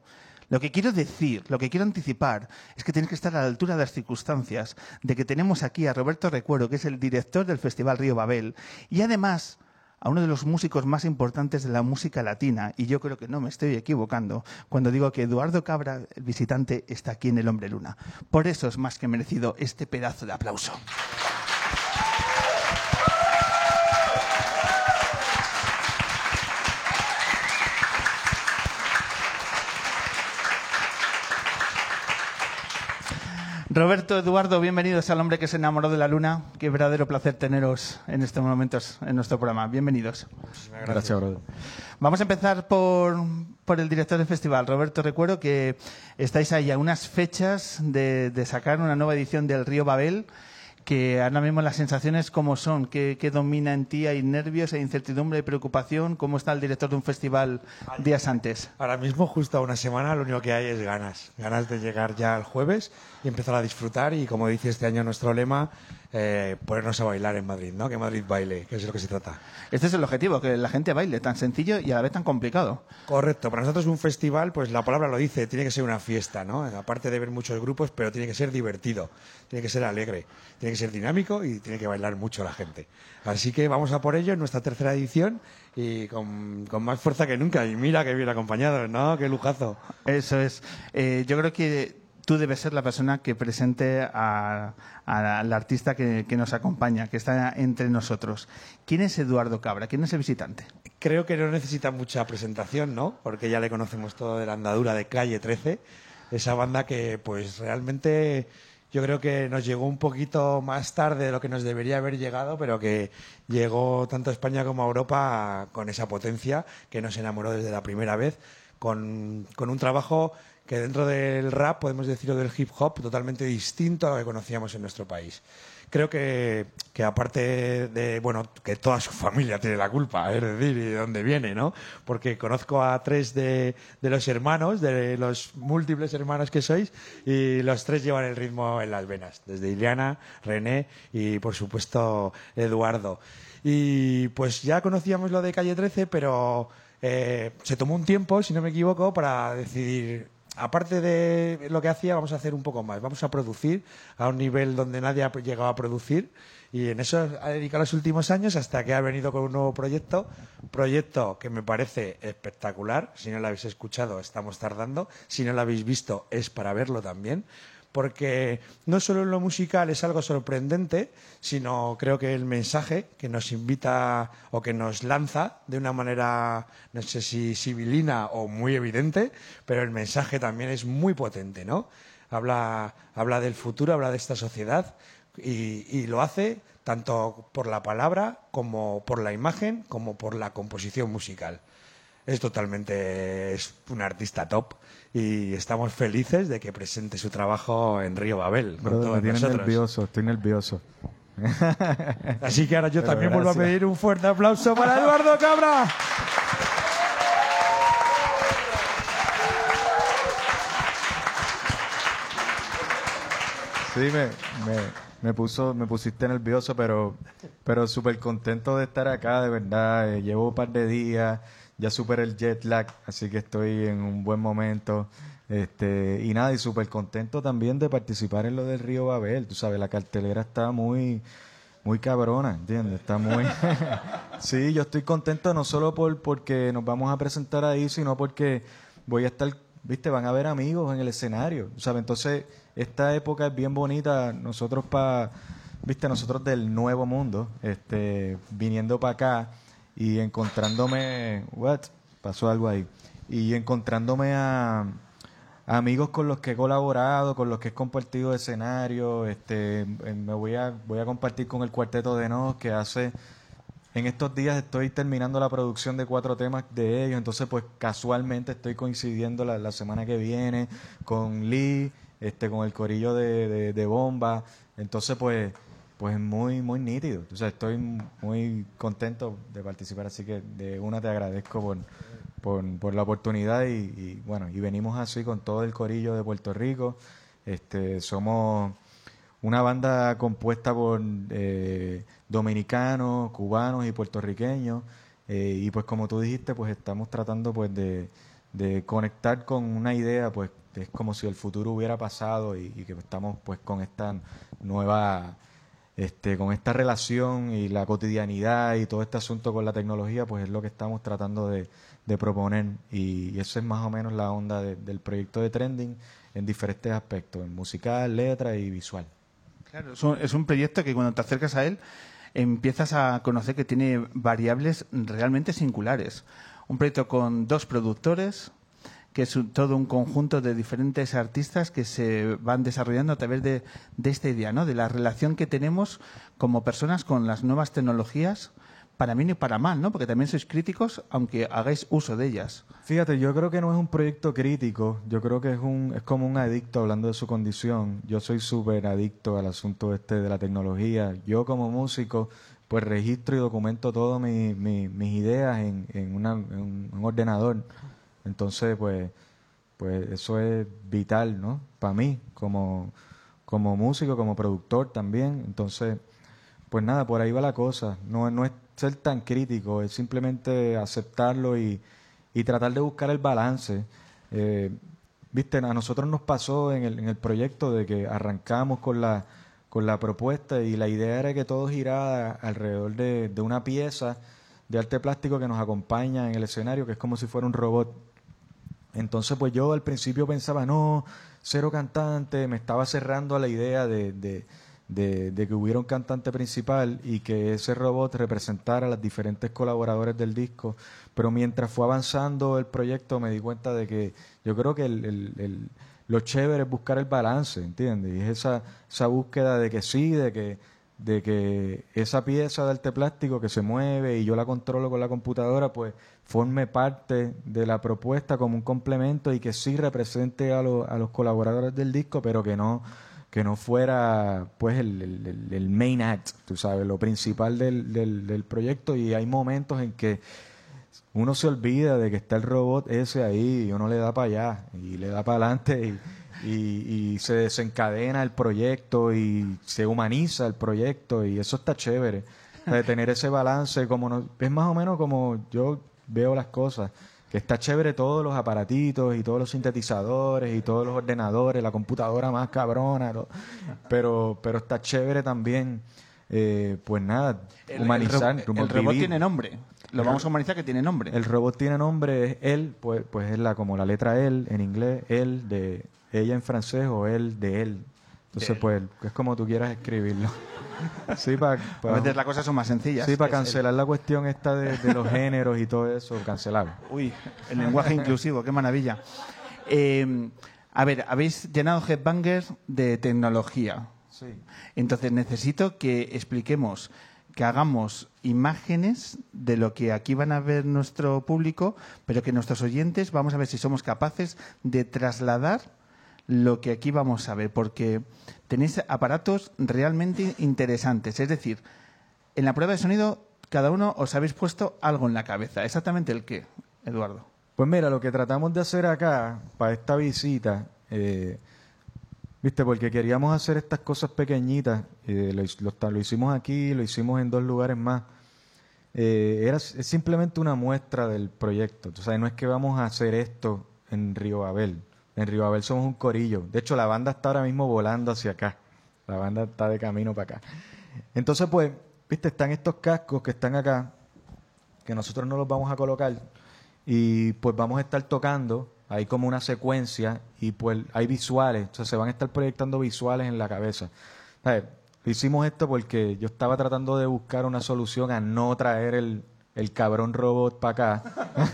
lo que quiero decir, lo que quiero anticipar, es que tenéis que estar a la altura de las circunstancias de que tenemos aquí a Roberto Recuero, que es el director del Festival Río Babel, y además a uno de los músicos más importantes de la música latina, y yo creo que no me estoy equivocando cuando digo que Eduardo Cabra, el visitante, está aquí en El Hombre Luna. Por eso es más que merecido este pedazo de aplauso. Roberto, Eduardo, bienvenidos al hombre que se enamoró de la luna. Qué verdadero placer teneros en estos momentos en nuestro programa. Bienvenidos. Gracias. Vamos a empezar por, por el director del festival, Roberto Recuero, que estáis ahí a unas fechas de, de sacar una nueva edición del Río Babel, que ahora mismo las sensaciones cómo son, qué, qué domina en ti, hay nervios, hay incertidumbre, hay preocupación, cómo está el director de un festival días antes. Ahora mismo, justo a una semana, lo único que hay es ganas. Ganas de llegar ya el jueves y empezar a disfrutar y, como dice este año nuestro lema, eh, ponernos a bailar en Madrid, ¿no? Que Madrid baile, que es de lo que se trata. Este es el objetivo, que la gente baile, tan sencillo y a la vez tan complicado. Correcto. Para nosotros un festival, pues la palabra lo dice, tiene que ser una fiesta, ¿no? Aparte de ver muchos grupos, pero tiene que ser divertido, tiene que ser alegre, tiene que ser dinámico y tiene que bailar mucho la gente. Así que vamos a por ello en nuestra tercera edición y con, con más fuerza que nunca. Y mira que bien acompañado, ¿no? Qué lujazo. Eso es. Eh, yo creo que tú debes ser la persona que presente a- a- al artista que, que nos acompaña, que está entre nosotros. ¿Quién es Eduardo Cabra? ¿Quién es el visitante? Creo que no necesita mucha presentación, ¿no? Porque ya le conocemos todo de la andadura de Calle 13, esa banda que pues realmente yo creo que nos llegó un poquito más tarde de lo que nos debería haber llegado, pero que llegó tanto a España como a Europa con esa potencia que nos enamoró desde la primera vez, con, con un trabajo que dentro del rap, podemos decir, o del hip hop, totalmente distinto a lo que conocíamos en nuestro país creo que, que aparte de, bueno, que toda su (laughs) familia tiene la culpa, es decir, y de dónde viene, ¿no? Porque conozco a tres de, de los hermanos, de los múltiples hermanos que sois, y los tres llevan el ritmo en las venas, desde Ileana, René y, por supuesto, Eduardo. Y pues ya conocíamos lo de Calle 13, pero eh, se tomó un tiempo, si no me equivoco, para decidir aparte de lo que hacía, vamos a hacer un poco más. Vamos a producir a un nivel donde nadie ha llegado a producir y en eso ha dedicado los últimos años hasta que ha venido con un nuevo proyecto. Proyecto que me parece espectacular. Si no lo habéis escuchado, estamos tardando. Si no lo habéis visto, es para verlo también. Porque no solo lo musical es algo sorprendente, sino creo que el mensaje que nos invita o que nos lanza de una manera, no sé si civilina o muy evidente, pero el mensaje también es muy potente, ¿no? Habla, habla del futuro, habla de esta sociedad Y, y lo hace tanto por la palabra como por la imagen como por la composición musical. Es totalmente es un artista top y estamos felices de que presente su trabajo en Río Babel con Brother, todos me tiene nosotros. nervioso, estoy nervioso. (laughs) Así que ahora yo Pero también vuelvo a gracias. pedir un fuerte aplauso para Eduardo Cabra. Sí, me, me, me puso, me pusiste nervioso, pero, pero súper contento de estar acá, de verdad. Eh, llevo un par de días, ya superé el jet lag, así que estoy en un buen momento. Este, y nada, y súper contento también de participar en lo del Río Babel. Tú sabes, la cartelera está muy, muy cabrona, ¿entiendes? Está muy... (laughs) sí, yo estoy contento no solo por porque nos vamos a presentar ahí, sino porque voy a estar, viste, van a ver amigos en el escenario, ¿sabes? Entonces, esta época es bien bonita, nosotros para, viste, nosotros del nuevo mundo, este, viniendo para acá y encontrándome, what, pasó algo ahí, y encontrándome a amigos con los que he colaborado, con los que he compartido escenario, este, me voy a, voy a compartir con el cuarteto de Nos que hace, en estos días estoy terminando la producción de cuatro temas de ellos, entonces pues casualmente estoy coincidiendo la, la semana que viene con Lee, este, con el corillo de, de, de Bomba, entonces pues pues muy muy nítido, o estoy muy contento de participar, así que de una te agradezco por, por, la oportunidad y, bueno, y venimos así con todo el corillo de Puerto Rico. Este, somos una banda compuesta por eh, dominicanos, cubanos y puertorriqueños. eh, y pues como tú dijiste, pues estamos tratando pues de, de conectar con una idea, pues es como si el futuro hubiera pasado y, y que estamos pues con esta nueva este, con esta relación y la cotidianidad y todo este asunto con la tecnología, pues es lo que estamos tratando de, proponer y, y eso es más o menos la onda de- del proyecto de Trending en diferentes aspectos, en musical, letra y visual. Claro, es un proyecto que cuando te acercas a él empiezas a conocer que tiene variables realmente singulares. Un proyecto con dos productores, que es un- todo un conjunto de diferentes artistas que se van desarrollando a través de, de esta idea, ¿no? de la relación que tenemos como personas con las nuevas tecnologías, para bien y para mal, ¿no? porque también sois críticos, aunque hagáis uso de ellas. Fíjate, yo creo que no es un proyecto crítico, yo creo que es un es como un adicto hablando de su condición. Yo soy súper adicto al asunto este de la tecnología. Yo como músico, pues registro y documento todas mi- mi- mis ideas en, en, una- en un ordenador. Entonces, pues, pues eso es vital, ¿no? Para mí, como, como músico, como productor también. Entonces, pues nada, por ahí va la cosa. No, no es ser tan crítico, es simplemente aceptarlo y, y tratar de buscar el balance. Eh, Viste, a nosotros nos pasó en el, en el proyecto de que arrancamos con la, con la propuesta y la idea era que todo girara alrededor de, de una pieza de arte plástico que nos acompaña en el escenario, que es como si fuera un robot. Entonces, pues yo al principio pensaba, no, cero cantante, me estaba cerrando a la idea de, de, de- de que hubiera un cantante principal y que ese robot representara a los diferentes colaboradores del disco. Pero mientras fue avanzando el proyecto me di cuenta de que yo creo que el, el- el- lo chévere es buscar el balance, ¿entiendes? Y es esa, esa búsqueda de que sí, de que, de que esa pieza de arte plástico que se mueve y yo la controlo con la computadora, pues forme parte de la propuesta como un complemento y que sí represente a, los- a los colaboradores del disco, pero que no que no fuera pues el, main act, tú sabes, lo principal del, proyecto y hay momentos en que uno se olvida de que está el robot ese ahí y uno le da para allá y le da para adelante y, se desencadena el proyecto y se humaniza el proyecto y eso está chévere. De tener ese balance, como es más o menos como yo veo las cosas, que está chévere todos los aparatitos y todos los sintetizadores y todos los ordenadores, la computadora más cabrona, pero, pero está chévere también, eh, pues nada, El- humanizar. El, el robot tiene nombre. Lo vamos a humanizar que tiene nombre. El robot tiene nombre, es él, pues, pues es la, como la letra él en inglés, él de ella en francés o él de él. Entonces, pues, es como tú quieras escribirlo. (laughs) Sí, para a veces las cosas son más sencillas. sí, para el- cancelar la cuestión esta de, de los (laughs) géneros y todo eso, cancelar. Uy, el lenguaje inclusivo, qué maravilla. Eh, a ver, habéis llenado Headbangers de tecnología. Sí. Entonces necesito que expliquemos, que hagamos imágenes de lo que aquí van a ver nuestro público, pero que nuestros oyentes vamos a ver si somos capaces de trasladar lo que aquí vamos a ver, porque tenéis aparatos realmente interesantes. Es decir, en la prueba de sonido cada uno os habéis puesto algo en la cabeza. ¿Exactamente el qué, Eduardo? Pues mira, lo que tratamos de hacer acá, para esta visita, eh, viste, porque queríamos hacer estas cosas pequeñitas, lo, lo- hicimos aquí, lo hicimos en dos lugares más. Eh, era es simplemente una muestra del proyecto. O sea, no es que vamos a hacer esto en Río Babel. En Río somos un corillo. De hecho, la banda está ahora mismo volando hacia acá. La banda está de camino para acá. Entonces, pues, viste, están estos cascos que están acá, que nosotros no los vamos a colocar y pues vamos a estar tocando, hay como una secuencia y pues hay visuales, o sea, se van a estar proyectando visuales en la cabeza. Hicimos esto porque yo estaba tratando de buscar una solución a no traer el, el cabrón robot para acá. (laughs)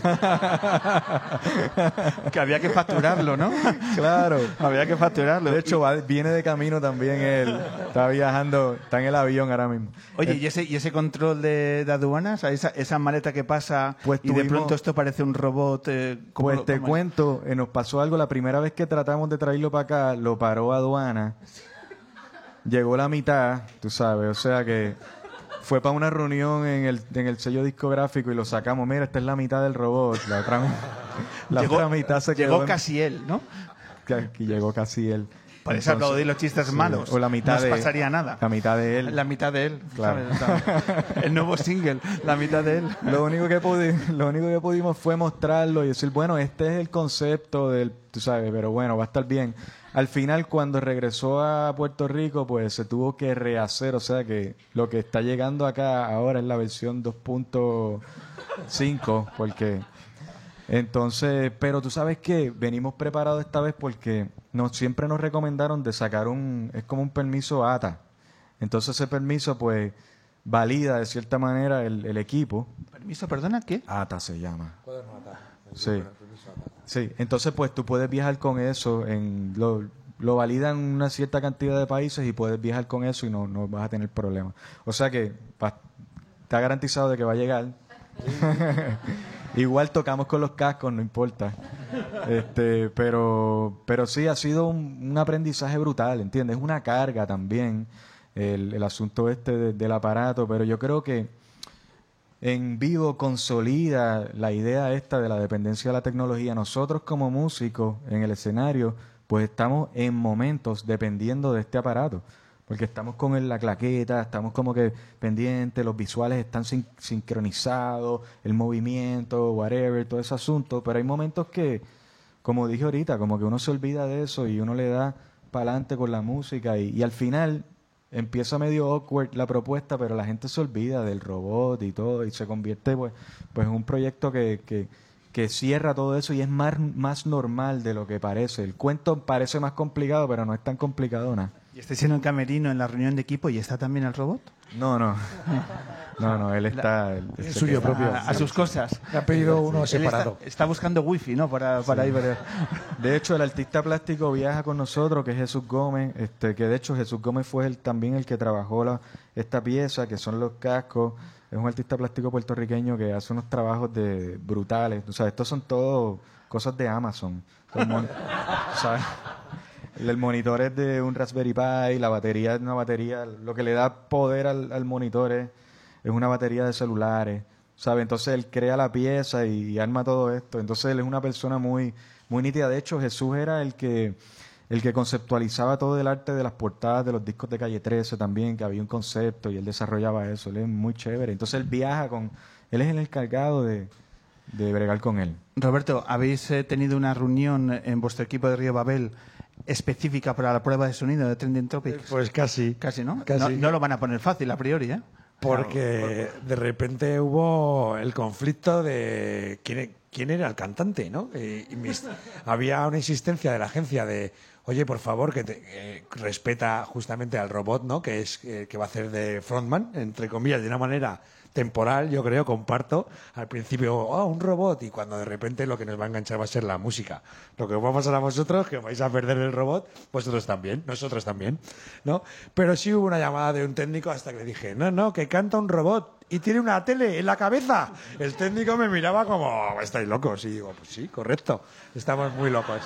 Que había que facturarlo, ¿no? claro. había que facturarlo. De hecho, va- viene de camino también él. Está viajando, está en el avión ahora mismo. Oye, ¿y ese, y ese control de, de aduanas? esa, esa maleta que pasa Pues y de pronto esto parece un robot. eh, ¿cómo Pues te cuento, eh, nos pasó algo la primera vez que tratamos de traerlo para acá, lo paró aduana. Llegó la mitad, tú sabes, o sea que fue para una reunión en el, en el sello discográfico y lo sacamos. Mira, esta es la mitad del robot. La otra, mi- (laughs) la llegó, otra mitad se quedó. llegó en- casi él, ¿no? que- llegó casi él. Por eso aplaudir los chistes sí, malos. O la mitad no os de pasaría nada. La mitad de él. La mitad de él. Claro. (laughs) el nuevo single, la mitad de él. (laughs) Lo único que pudi- lo único que pudimos fue mostrarlo y decir, bueno, este es el concepto del, tú sabes, pero bueno, va a estar bien. Al final, cuando regresó a Puerto Rico, pues se tuvo que rehacer, o sea que lo que está llegando acá ahora es la versión 2.5, porque entonces, pero tú sabes que venimos preparados esta vez porque nos siempre nos recomendaron de sacar un, es como un permiso ATA. Entonces ese permiso, pues, valida de cierta manera el, el equipo. Permiso, perdona, ¿qué? ATA se llama. Sí. Sí, entonces pues tú puedes viajar con eso, en lo, lo validan una cierta cantidad de países y puedes viajar con eso y no, no vas a tener problemas. O sea que va- está garantizado de que va a llegar. (laughs) Igual tocamos con los cascos, no importa. Este, pero, pero sí ha sido un, aprendizaje brutal, ¿entiendes? Es una carga también el, el asunto este de- del aparato, pero yo creo que en vivo consolida la idea esta de la dependencia de la tecnología. Nosotros como músicos en el escenario, pues estamos en momentos dependiendo de este aparato. Porque estamos con la claqueta, estamos como que pendientes, los visuales están sin- sincronizados, el movimiento, whatever, todo ese asunto. Pero hay momentos que, como dije ahorita, como que uno se olvida de eso y uno le da para adelante con la música y al final empieza medio awkward la propuesta, pero la gente se olvida del robot y todo y se convierte pues, pues en un proyecto que, que, que cierra todo eso y es más, más normal de lo que parece. El cuento parece más complicado, pero no es tan complicado nada. ¿Y estáis en el camerino en la reunión de equipo y está también el robot? No, no. (laughs) No, no, él está... él- Es suyo propio. A, a sus cosas. Me ha pedido uno Él está, separado. está buscando wifi, ¿no? Para, para ir ver. De hecho, el artista plástico viaja con nosotros, que es Jesús Gómez, este, que de hecho Jesús Gómez fue el, también el que trabajó la, esta pieza, que son los cascos. Es un artista plástico puertorriqueño que hace unos trabajos de brutales. O sea, estos son todos cosas de Amazon. (laughs) ¿sabes? El monitor es de un Raspberry Pi, la batería es una batería, lo que le da poder al, al monitor es, es una batería de celulares, ¿sabe? Entonces él crea la pieza y, arma todo esto. Entonces él es una persona muy, muy nítida. De hecho, Jesús era el que, el que conceptualizaba todo el arte de las portadas de los discos de Calle 13 también, que había un concepto y él desarrollaba eso. Él es muy chévere. Entonces él viaja con, él es el encargado de, de bregar con él. Roberto, ¿habéis eh, tenido una reunión en vuestro equipo de Río Babel específica para la prueba de sonido de Trending Topics? Pues casi. Casi, ¿no? Casi. No, no lo van a poner fácil a priori, ¿eh? Porque de repente hubo el conflicto de quién, quién era el cantante, ¿no? Y, y mis- (laughs) había una insistencia de la agencia de, oye, por favor, que te- eh, respeta justamente al robot, ¿no? Que es eh, que va a hacer de frontman, entre comillas, de una manera temporal, yo creo, comparto. Al principio, oh, un robot, y cuando de repente lo que nos va a enganchar va a ser la música. Lo que os va a pasar a vosotros, que vais a perder el robot, vosotros también, nosotros también, ¿no? Pero sí hubo una llamada de un técnico hasta que le dije, no, no, que canta un robot y tiene una tele en la cabeza. El técnico me miraba como, estáis locos. Y digo, pues sí, correcto, estamos muy locos.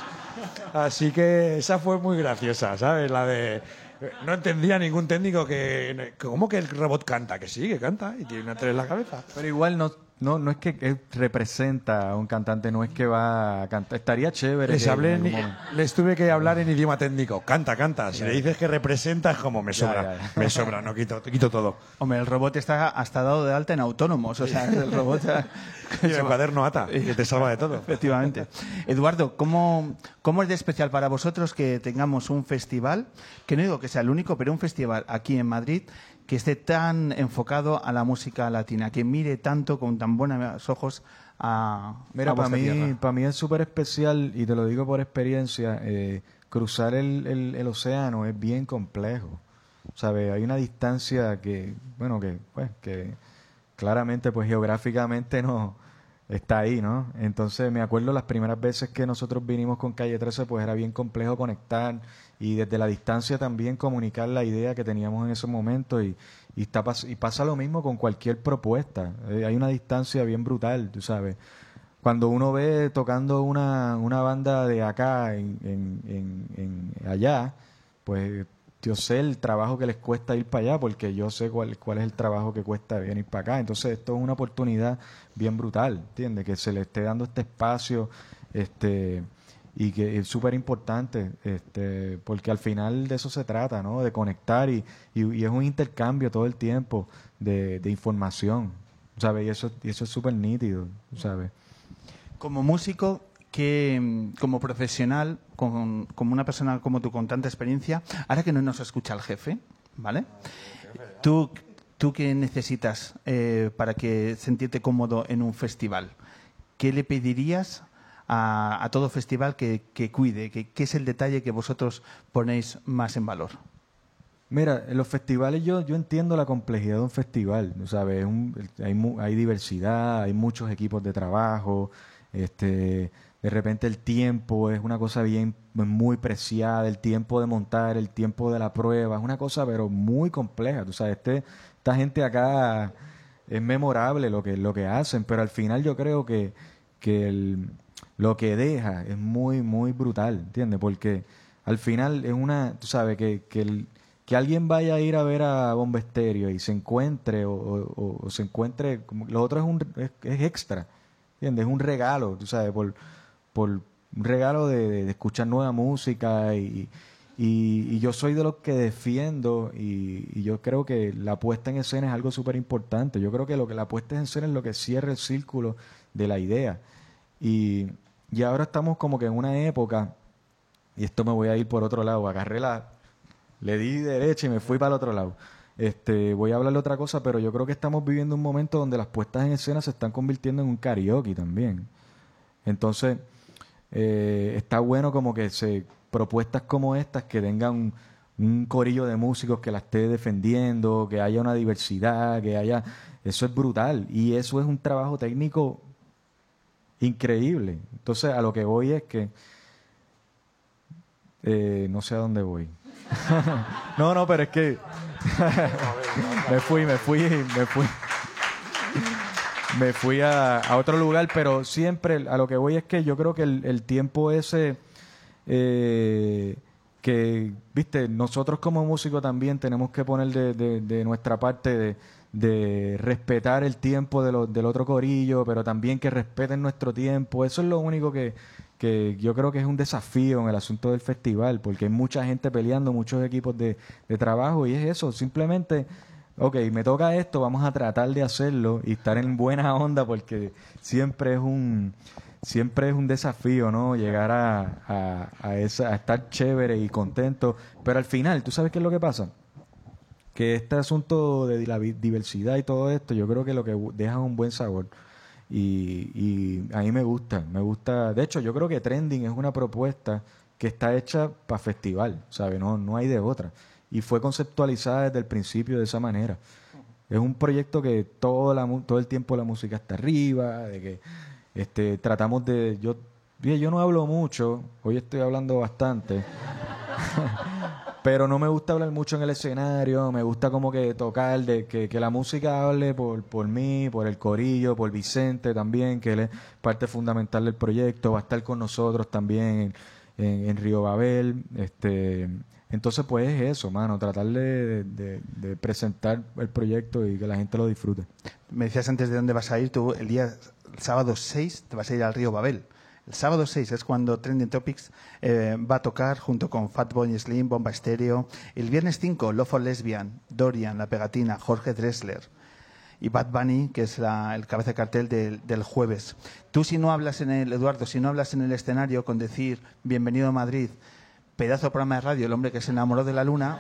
Así que esa fue muy graciosa, ¿sabes? La de... (laughs) No entendía ningún técnico que... ¿Cómo que el robot canta? Que sí, que canta y tiene una tele en la cabeza. Pero igual no, no, no es que él representa a un cantante, no es que va a cantar. Estaría chévere. Les, que hablé en les tuve que hablar en idioma técnico. Canta, canta. Si le dices que representa, es como me sobra. ya, ya. Me sobra, no quito, quito todo. Hombre, el robot está hasta dado de alta en autónomos, o sea, el robot ya- (laughs) Y el cuaderno ata, que te salva de todo. Efectivamente. Eduardo, ¿cómo, ¿cómo es de especial para vosotros que tengamos un festival, que no digo que sea el único, pero un festival aquí en Madrid que esté tan enfocado a la música latina, que mire tanto con tan buenos ojos a, Mira, para mí, para mí es súper especial, y te lo digo por experiencia, eh, cruzar el, el- el océano es bien complejo. ¿Sabes? Hay una distancia que, bueno, que, pues, que claramente, pues geográficamente no está ahí, ¿no? Entonces me acuerdo las primeras veces que nosotros vinimos con Calle 13, pues era bien complejo conectar y desde la distancia también comunicar la idea que teníamos en ese momento y, y, está, y pasa lo mismo con cualquier propuesta. Eh, hay una distancia bien brutal, tú sabes. Cuando uno ve tocando una, una banda de acá en, en, en- en allá, pues yo sé el trabajo que les cuesta ir para allá porque yo sé cuál, cuál es el trabajo que cuesta venir para acá. Entonces esto es una oportunidad bien brutal, ¿entiendes? Que se le esté dando este espacio este y que es súper importante este porque al final de eso se trata, ¿no? De conectar y, y, y es un intercambio todo el tiempo de, de información, ¿sabes? Y eso, y eso es súper nítido, ¿sabes? Como músico, que mm, como profesional, con, como una persona como tú con tanta experiencia, ahora que no nos escucha el jefe, ¿vale? ¿Tú, tú qué necesitas eh, para que sentirte cómodo en un festival? ¿Qué le pedirías a, a todo festival que, que cuide? ¿Qué, ¿Qué es el detalle que vosotros ponéis más en valor? Mira, en los festivales yo, yo entiendo la complejidad de un festival, ¿sabes? Es un- hay, hay diversidad, hay muchos equipos de trabajo, este, de repente el tiempo es una cosa bien muy preciada, el tiempo de montar, el tiempo de la prueba, es una cosa pero muy compleja, tú sabes, este, esta gente acá es memorable lo que, lo que hacen, pero al final yo creo que, que el- lo que deja es muy, muy brutal, ¿entiendes? Porque al final es una, tú sabes, que, que, el- que alguien vaya a ir a ver a Bomba Estéreo y se encuentre o, o- o se encuentre, lo otro es, un, es extra, ¿entiendes? Es un regalo, tú sabes, por, por un regalo de, escuchar nueva música y, y, yo soy de los que defiendo y, y yo creo que la puesta en escena es algo súper importante. Yo creo que lo que la puesta en escena es lo que cierra el círculo de la idea. Y, y ahora estamos como que en una época, y esto me voy a ir por otro lado, agarré la, le di derecha y me fui para el otro lado. Este, voy a hablar de otra cosa, pero yo creo que estamos viviendo un momento donde las puestas en escena se están convirtiendo en un karaoke también. Entonces, eh, está bueno como que se propuestas como estas que tengan un, corillo de músicos que la esté defendiendo, que haya una diversidad, que haya... Eso es brutal y eso es un trabajo técnico increíble. Entonces, a lo que voy es que... eh, no sé a dónde voy. (laughs) no, no, pero es que... (laughs) me fui, me fui, me fui. Me fui a, a otro lugar, pero siempre a lo que voy es que yo creo que el, tiempo ese eh, que, viste, nosotros como músicos también tenemos que poner de, nuestra parte de, respetar el tiempo del otro corillo, pero también que respeten nuestro tiempo. Eso es lo único que, que yo creo que es un desafío en el asunto del festival, porque hay mucha gente peleando, muchos equipos de, de trabajo, y es eso, simplemente ok, me toca esto, vamos a tratar de hacerlo y estar en buena onda porque siempre es un siempre es un desafío, ¿no? Llegar a, a, a esa, a estar chévere y contento, pero al final, ¿tú sabes qué es lo que pasa? Que este asunto de la diversidad y todo esto, yo creo que lo que deja es un buen sabor. Y, y a mí me gusta, me gusta. De hecho, yo creo que Trending es una propuesta que está hecha para festival, ¿sabes? No, no hay de otra. Y fue conceptualizada desde el principio de esa manera. es un proyecto que todo, la, todo el tiempo la música está arriba, de que este, tratamos de... Yo, yo no hablo mucho, hoy estoy hablando bastante. (laughs) Pero no me gusta hablar mucho en el escenario, me gusta como que tocar, de que, que la música hable por, por mí, por el corillo, por Vicente también, que él es parte fundamental del proyecto, va a estar con nosotros también en, en, en Río Babel. Este, entonces, pues es eso, mano, tratar de, presentar el proyecto y que la gente lo disfrute. Me decías antes de dónde vas a ir, tú el día el sábado 6 te vas a ir al río Babel. El sábado 6 es cuando Trending Topics eh, va a tocar junto con Fatboy Slim, Bomba Estéreo. El viernes 5, Love for Lesbian, Dorian, La Pegatina, Jorge Dressler y Bad Bunny, que es la- el cabeza de cartel del, del jueves. Tú si no hablas en el, Eduardo, si no hablas en el escenario con decir bienvenido a Madrid, pedazo de programa de radio, el hombre que se enamoró de la luna,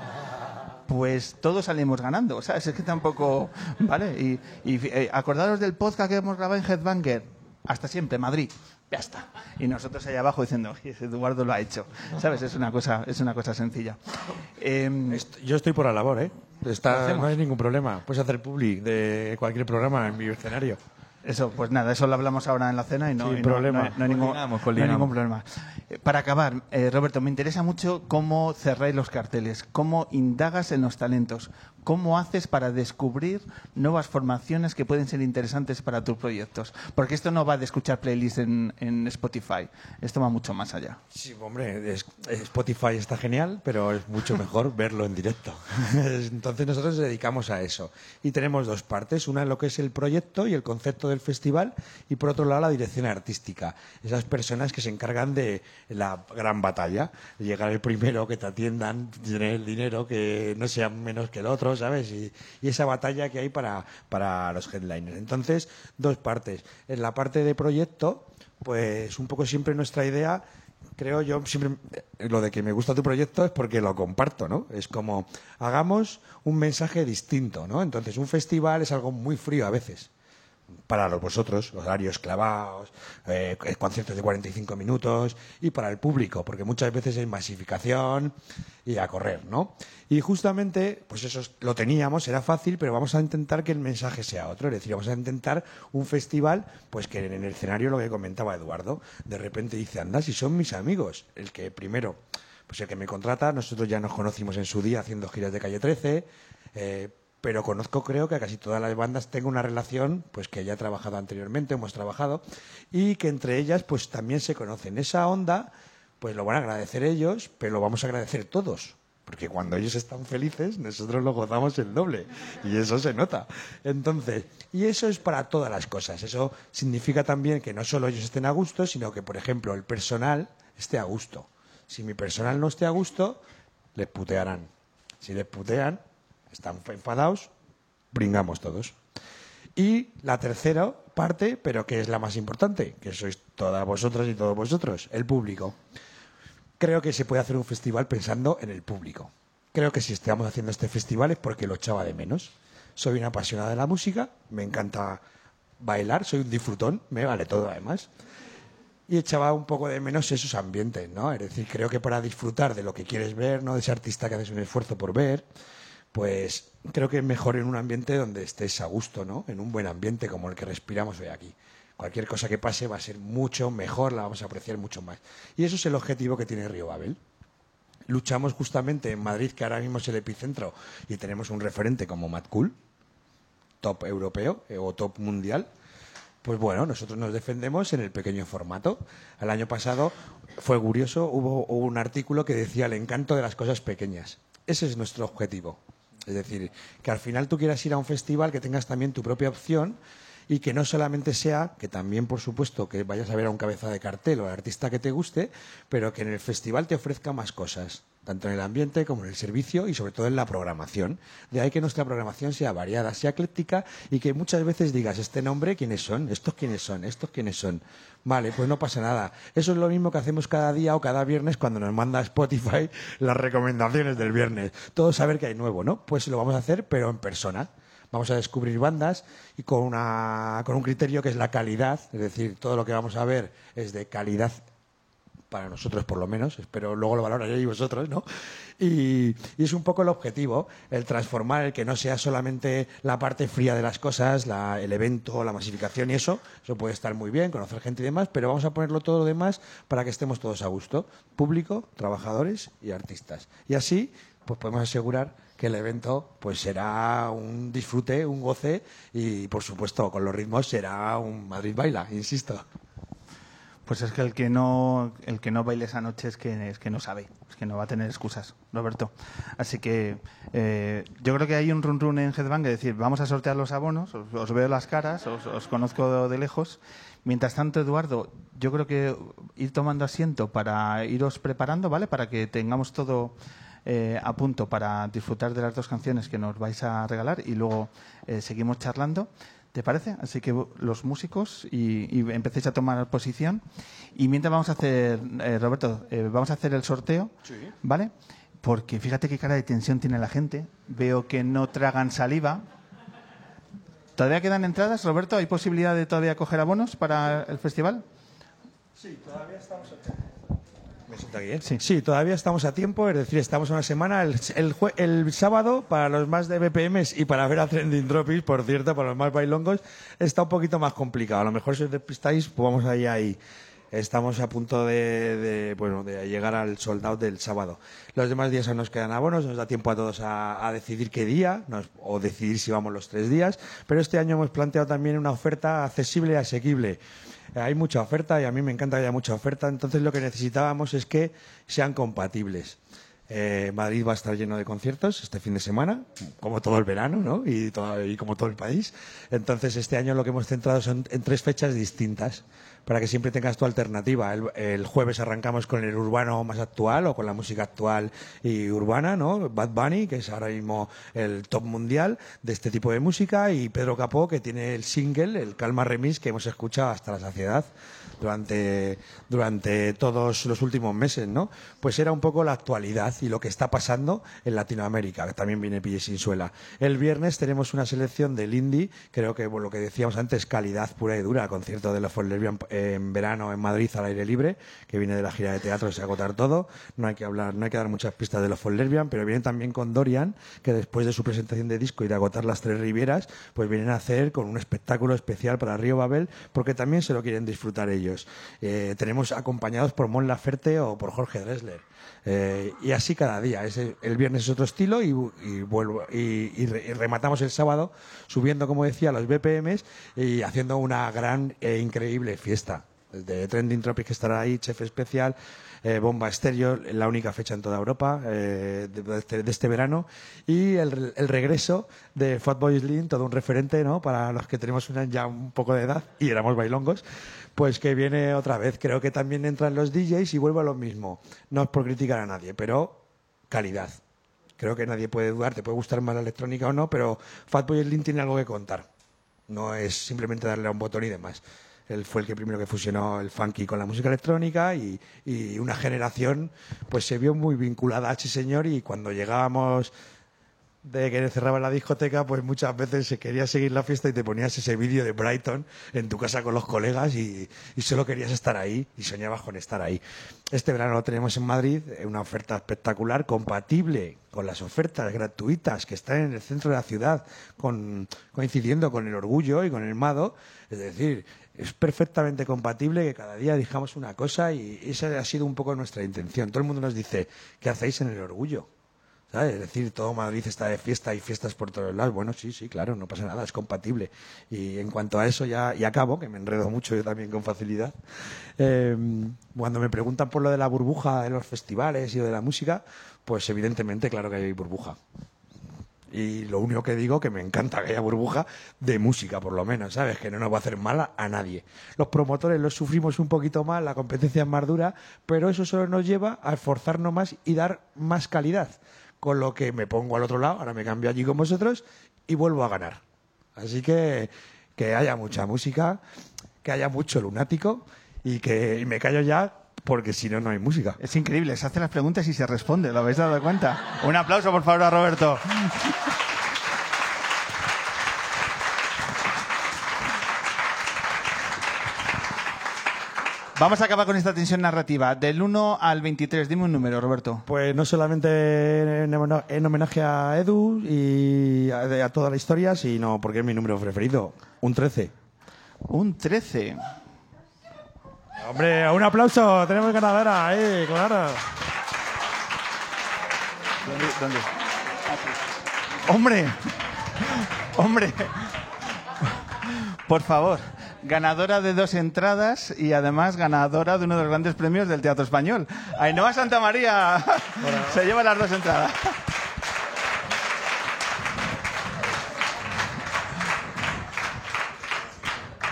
pues todos salimos ganando, ¿sabes? Es que tampoco, ¿vale? Y, y, eh, acordaros del podcast que hemos grabado en Headbanger, hasta siempre, Madrid, ya está. Y nosotros allá abajo diciendo, "Oye, ese Eduardo lo ha hecho, ¿sabes? Es una cosa, es una cosa sencilla. Em, Yo estoy por la labor, ¿eh? No hay ningún problema. Puedes hacer publi de cualquier programa en mi escenario. Eso, pues nada, eso lo hablamos ahora en la cena y no, y no- problema. no hay- no hay ningún, hay ningún problema. Eh, Para acabar, eh, Roberto, me interesa mucho cómo cerráis los carteles, cómo indagas en los talentos, cómo haces para descubrir nuevas formaciones que pueden ser interesantes para tus proyectos. Porque esto no va de escuchar playlists en, en Spotify, esto va mucho más allá. Sí, hombre, es- Spotify está genial, pero es mucho mejor (laughs) verlo en directo. (laughs) Entonces nosotros nos dedicamos a eso. Y tenemos dos partes, una en lo que es el proyecto y el concepto del festival, y por otro lado la dirección artística. Esas personas que se encargan de la gran batalla, llegar el primero, que te atiendan, tener el dinero, que no sea menos que el otro, ¿sabes? Y, y esa batalla que hay para, para los headliners. Entonces, dos partes. En la parte de proyecto, pues un poco siempre nuestra idea creo yo siempre eh, lo de que me gusta tu proyecto es porque lo comparto, ¿no? Es como hagamos un mensaje distinto, ¿no? Entonces un festival es algo muy frío a veces para vosotros, horarios clavados, eh, conciertos de 45 minutos y para el público, porque muchas veces hay masificación y a correr, ¿no? Y justamente, pues eso es- lo teníamos, era fácil, pero vamos a intentar que el mensaje sea otro, es decir, vamos a intentar un festival, pues que en el escenario lo que comentaba Eduardo, de repente dice, anda, si son mis amigos, el que primero, pues el que me contrata, nosotros ya nos conocimos en su día haciendo giras de calle 13, eh, pero conozco creo que a casi todas las bandas tengo una relación pues que ya trabajado anteriormente, hemos trabajado y que entre ellas pues también se conocen. Esa onda pues lo van a agradecer ellos, pero lo vamos a agradecer todos. Porque cuando ellos están felices, nosotros lo gozamos el doble. Y eso se nota. Entonces, y eso es para todas las cosas. Eso significa también que no solo ellos estén a gusto, sino que, por ejemplo, el personal esté a gusto. Si mi personal no esté a gusto, les putearán. Si les putean, están enfadados, bringamos todos. Y la tercera parte, pero que es la más importante, que sois todas vosotras y todos vosotros, el público. Creo que se puede hacer un festival pensando en el público. Creo que si estamos haciendo este festival es porque lo echaba de menos. Soy una apasionada de la música, me encanta bailar, soy un disfrutón, me vale todo además. Y echaba un poco de menos esos ambientes, ¿no? Es decir, creo que para disfrutar de lo que quieres ver, ¿no? De ese artista que haces un esfuerzo por ver, pues creo que es mejor en un ambiente donde estés a gusto, ¿no? En un buen ambiente como el que respiramos hoy aquí. Cualquier cosa que pase va a ser mucho mejor, la vamos a apreciar mucho más. Y eso es el objetivo que tiene Río Babel. Luchamos justamente en Madrid, que ahora mismo es el epicentro, y tenemos un referente como Matt Cool, top europeo eh, o top mundial. Pues bueno, nosotros nos defendemos en el pequeño formato. El año pasado fue curioso, hubo, hubo un artículo que decía el encanto de las cosas pequeñas. Ese es nuestro objetivo. Es decir, que al final tú quieras ir a un festival, que tengas también tu propia opción y que no solamente sea, que también por supuesto que vayas a ver a un cabeza de cartel o al artista que te guste, pero que en el festival te ofrezca más cosas, tanto en el ambiente como en el servicio y sobre todo en la programación. De ahí que nuestra programación sea variada, sea ecléctica y que muchas veces digas, este nombre, ¿quiénes son? ¿Estos quiénes son? ¿Estos quiénes son? Vale, pues no pasa nada. Eso es lo mismo que hacemos cada día o cada viernes cuando nos manda Spotify las recomendaciones del viernes. Todo saber que hay nuevo, ¿no? Pues lo vamos a hacer, pero en persona. Vamos a descubrir bandas y con, una, con un criterio que es la calidad, es decir, todo lo que vamos a ver es de calidad para nosotros por lo menos, espero luego lo valoraréis vosotros, ¿no? Y, es un poco el objetivo, el transformar, el que no sea solamente la parte fría de las cosas, la- el evento, la masificación y eso, eso puede estar muy bien, conocer gente y demás, pero vamos a ponerlo todo lo demás para que estemos todos a gusto, público, trabajadores y artistas. Y así, pues podemos asegurar que el evento pues será un disfrute, un goce y por supuesto con los ritmos será un Madrid baila, insisto. Pues es que el que no el que no baile esa noche es que es que no sabe, es que no va a tener excusas, Roberto. Así que eh, yo creo que hay un run run en Headbang, es decir, vamos a sortear los abonos, os, os veo las caras, os, conozco de lejos. Mientras tanto, Eduardo, yo creo que ir tomando asiento para iros preparando, ¿vale? Para que tengamos todo eh, a punto para disfrutar de las dos canciones que nos vais a regalar y luego eh, seguimos charlando. ¿Te parece? Así que los músicos y, y empecéis a tomar posición. Y mientras vamos a hacer, eh, Roberto, eh, vamos a hacer el sorteo, ¿vale? Porque fíjate qué cara de tensión tiene la gente. Veo que no tragan saliva. ¿Todavía quedan entradas, Roberto? ¿Hay posibilidad de todavía coger abonos para el festival? ¿Me siento aquí, eh? Sí. Todavía estamos a tiempo, es decir, estamos una semana. El, jue- el sábado, para los más de BPMs y para ver a Trending Tropics, por cierto, para los más bailongos, está un poquito más complicado. A lo mejor si os despistáis, pues vamos ahí, ahí. Estamos a punto de, de, bueno, de llegar al sold out del sábado. Los demás días nos quedan abonos, nos da tiempo a todos a, a decidir qué día nos- o decidir si vamos los tres días. Pero este año hemos planteado también una oferta accesible y asequible. Hay mucha oferta y a mí me encanta que haya mucha oferta, entonces lo que necesitábamos es que sean compatibles. Eh, Madrid va a estar lleno de conciertos este fin de semana, como todo el verano, ¿no? Y, y como todo el país. Entonces, este año lo que hemos centrado son en tres fechas distintas, para que siempre tengas tu alternativa. El, jueves arrancamos con el urbano más actual o con la música actual y urbana, ¿no? Bad Bunny, que es ahora mismo el top mundial de este tipo de música, y Pedro Capó, que tiene el single, el Calma Remix, que hemos escuchado hasta la saciedad durante, durante todos los últimos meses, ¿no? Pues era un poco la actualidad y lo que está pasando en Latinoamérica, que también viene Pille Sin Suela. El viernes tenemos una selección del indie, creo que lo que decíamos antes, calidad pura y dura, concierto de los For Lesbian en verano en Madrid al aire libre, que viene de la gira de teatro, se agotar todo, no hay que hablar, no hay que dar muchas pistas de los For Lesbian, pero vienen también con Dorian, que después de su presentación de disco y de agotar las tres rivieras, pues vienen a hacer con un espectáculo especial para Río Babel, porque también se lo quieren disfrutar ellos. Eh, tenemos acompañados por Mon Laferte o por Jorge Dressler. Eh, y así cada día. Ese- el viernes es otro estilo y, vuelvo y, y re- y rematamos el sábado subiendo, como decía, los BPMs y haciendo una gran e increíble fiesta. De Trending Tropic estará ahí, chef especial, eh, Bomba Estéreo, la única fecha en toda Europa eh, de, de este, de este verano, y el, el regreso de Fatboy Slim, todo un referente ¿no? para los que tenemos una- ya un poco de edad y éramos bailongos, pues que viene otra vez. Creo que también entran los DJs y vuelvo a lo mismo. No es por criticar a nadie, pero calidad. Creo que nadie puede dudar, te puede gustar más la electrónica o no, pero Fatboy Slim tiene algo que contar. No es simplemente darle a un botón y demás. Él fue el que primero que fusionó el funky con la música electrónica y, y una generación pues se vio muy vinculada a ese señor y cuando llegábamos de que cerraba la discoteca, pues muchas veces se quería seguir la fiesta y te ponías ese vídeo de Brighton en tu casa con los colegas y, y solo querías estar ahí y soñabas con estar ahí. Este verano lo tenemos en Madrid, eh, una oferta espectacular, compatible con las ofertas gratuitas que están en el centro de la ciudad, con- coincidiendo con el orgullo y con el mado. Es decir, es perfectamente compatible que cada día dijamos una cosa y esa ha sido un poco nuestra intención. Todo el mundo nos dice, ¿qué hacéis en el orgullo? Es decir, todo Madrid está de fiesta y fiestas por todos lados. Bueno, sí, sí, claro, no pasa nada, es compatible. Y en cuanto a eso ya y acabo, que me enredo mucho yo también con facilidad, eh, cuando me preguntan por lo de la burbuja de los festivales y de la música, pues evidentemente, claro que hay burbuja. Y lo único que digo que me encanta que haya burbuja de música, por lo menos, ¿sabes? Que no nos va a hacer mal a nadie. Los promotores los sufrimos un poquito más, la competencia es más dura, pero eso solo nos lleva a esforzarnos más y dar más calidad. Con lo que me pongo al otro lado, ahora me cambio allí con vosotros y vuelvo a ganar. Así que que haya mucha música, que haya mucho lunático y que me callo ya porque si no, no hay música. Es increíble, se hacen las preguntas y se responde, ¿lo habéis dado cuenta? Un aplauso, por favor, a Roberto. Vamos a acabar con esta tensión narrativa. Del 1 al 23, dime un número, Roberto. Pues no solamente en, homen- en homenaje a Edu y a, a toda la historia, sino porque es mi número preferido, un 13. Un 13. Hombre, un aplauso, tenemos ganadora, ahí, claro. ¿Dónde? dónde? Hombre, hombre, por favor, ganadora de dos entradas y además ganadora de uno de los grandes premios del Teatro Español. Ainhoa Santa María se lleva las dos entradas.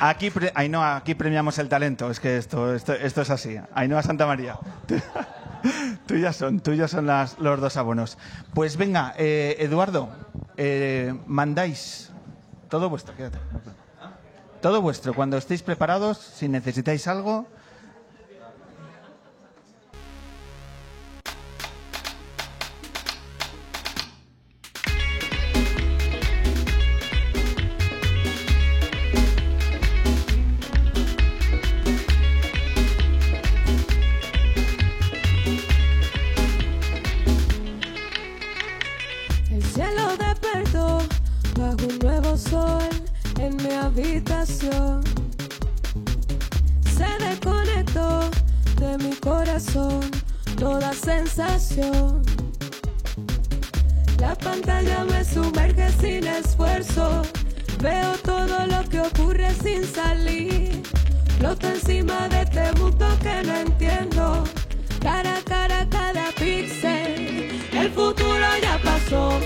Aquí, pre- Ainhoa, aquí premiamos el talento, es que esto, esto, esto es así. Ainhoa Santa María. Tuyas son, tuyas son las, los dos abonos. Pues venga, eh, Eduardo, eh, mandáis todo vuestro, quédate. Todo vuestro, cuando estéis preparados, si necesitáis algo. El cielo despertó bajo un nuevo sol en mi habitación. Se desconectó de mi corazón toda sensación. La pantalla me sumerge sin esfuerzo. Veo todo lo que ocurre sin salir. Floto encima de este mundo que no entiendo. Cara a cara cada píxel. El futuro ya pasó.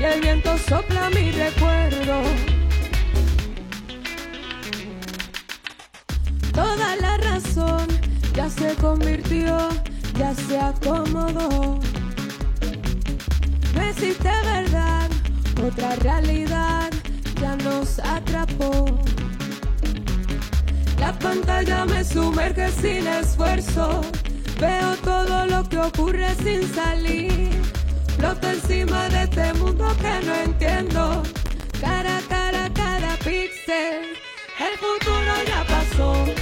Y el viento sopla mi recuerdo. Toda la razón ya se convirtió, ya se acomodó. No existe verdad, otra realidad ya nos atrapó. La pantalla me sumerge sin esfuerzo. Veo todo lo que ocurre sin salir. Floto encima de este mundo que no entiendo. Cara cara, cada píxel. El futuro ya pasó.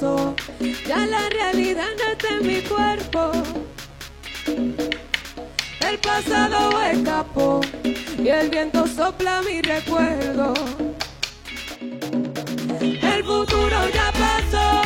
Ya la realidad no está en mi cuerpo. El pasado escapó y el viento sopla mi recuerdo. El futuro ya pasó,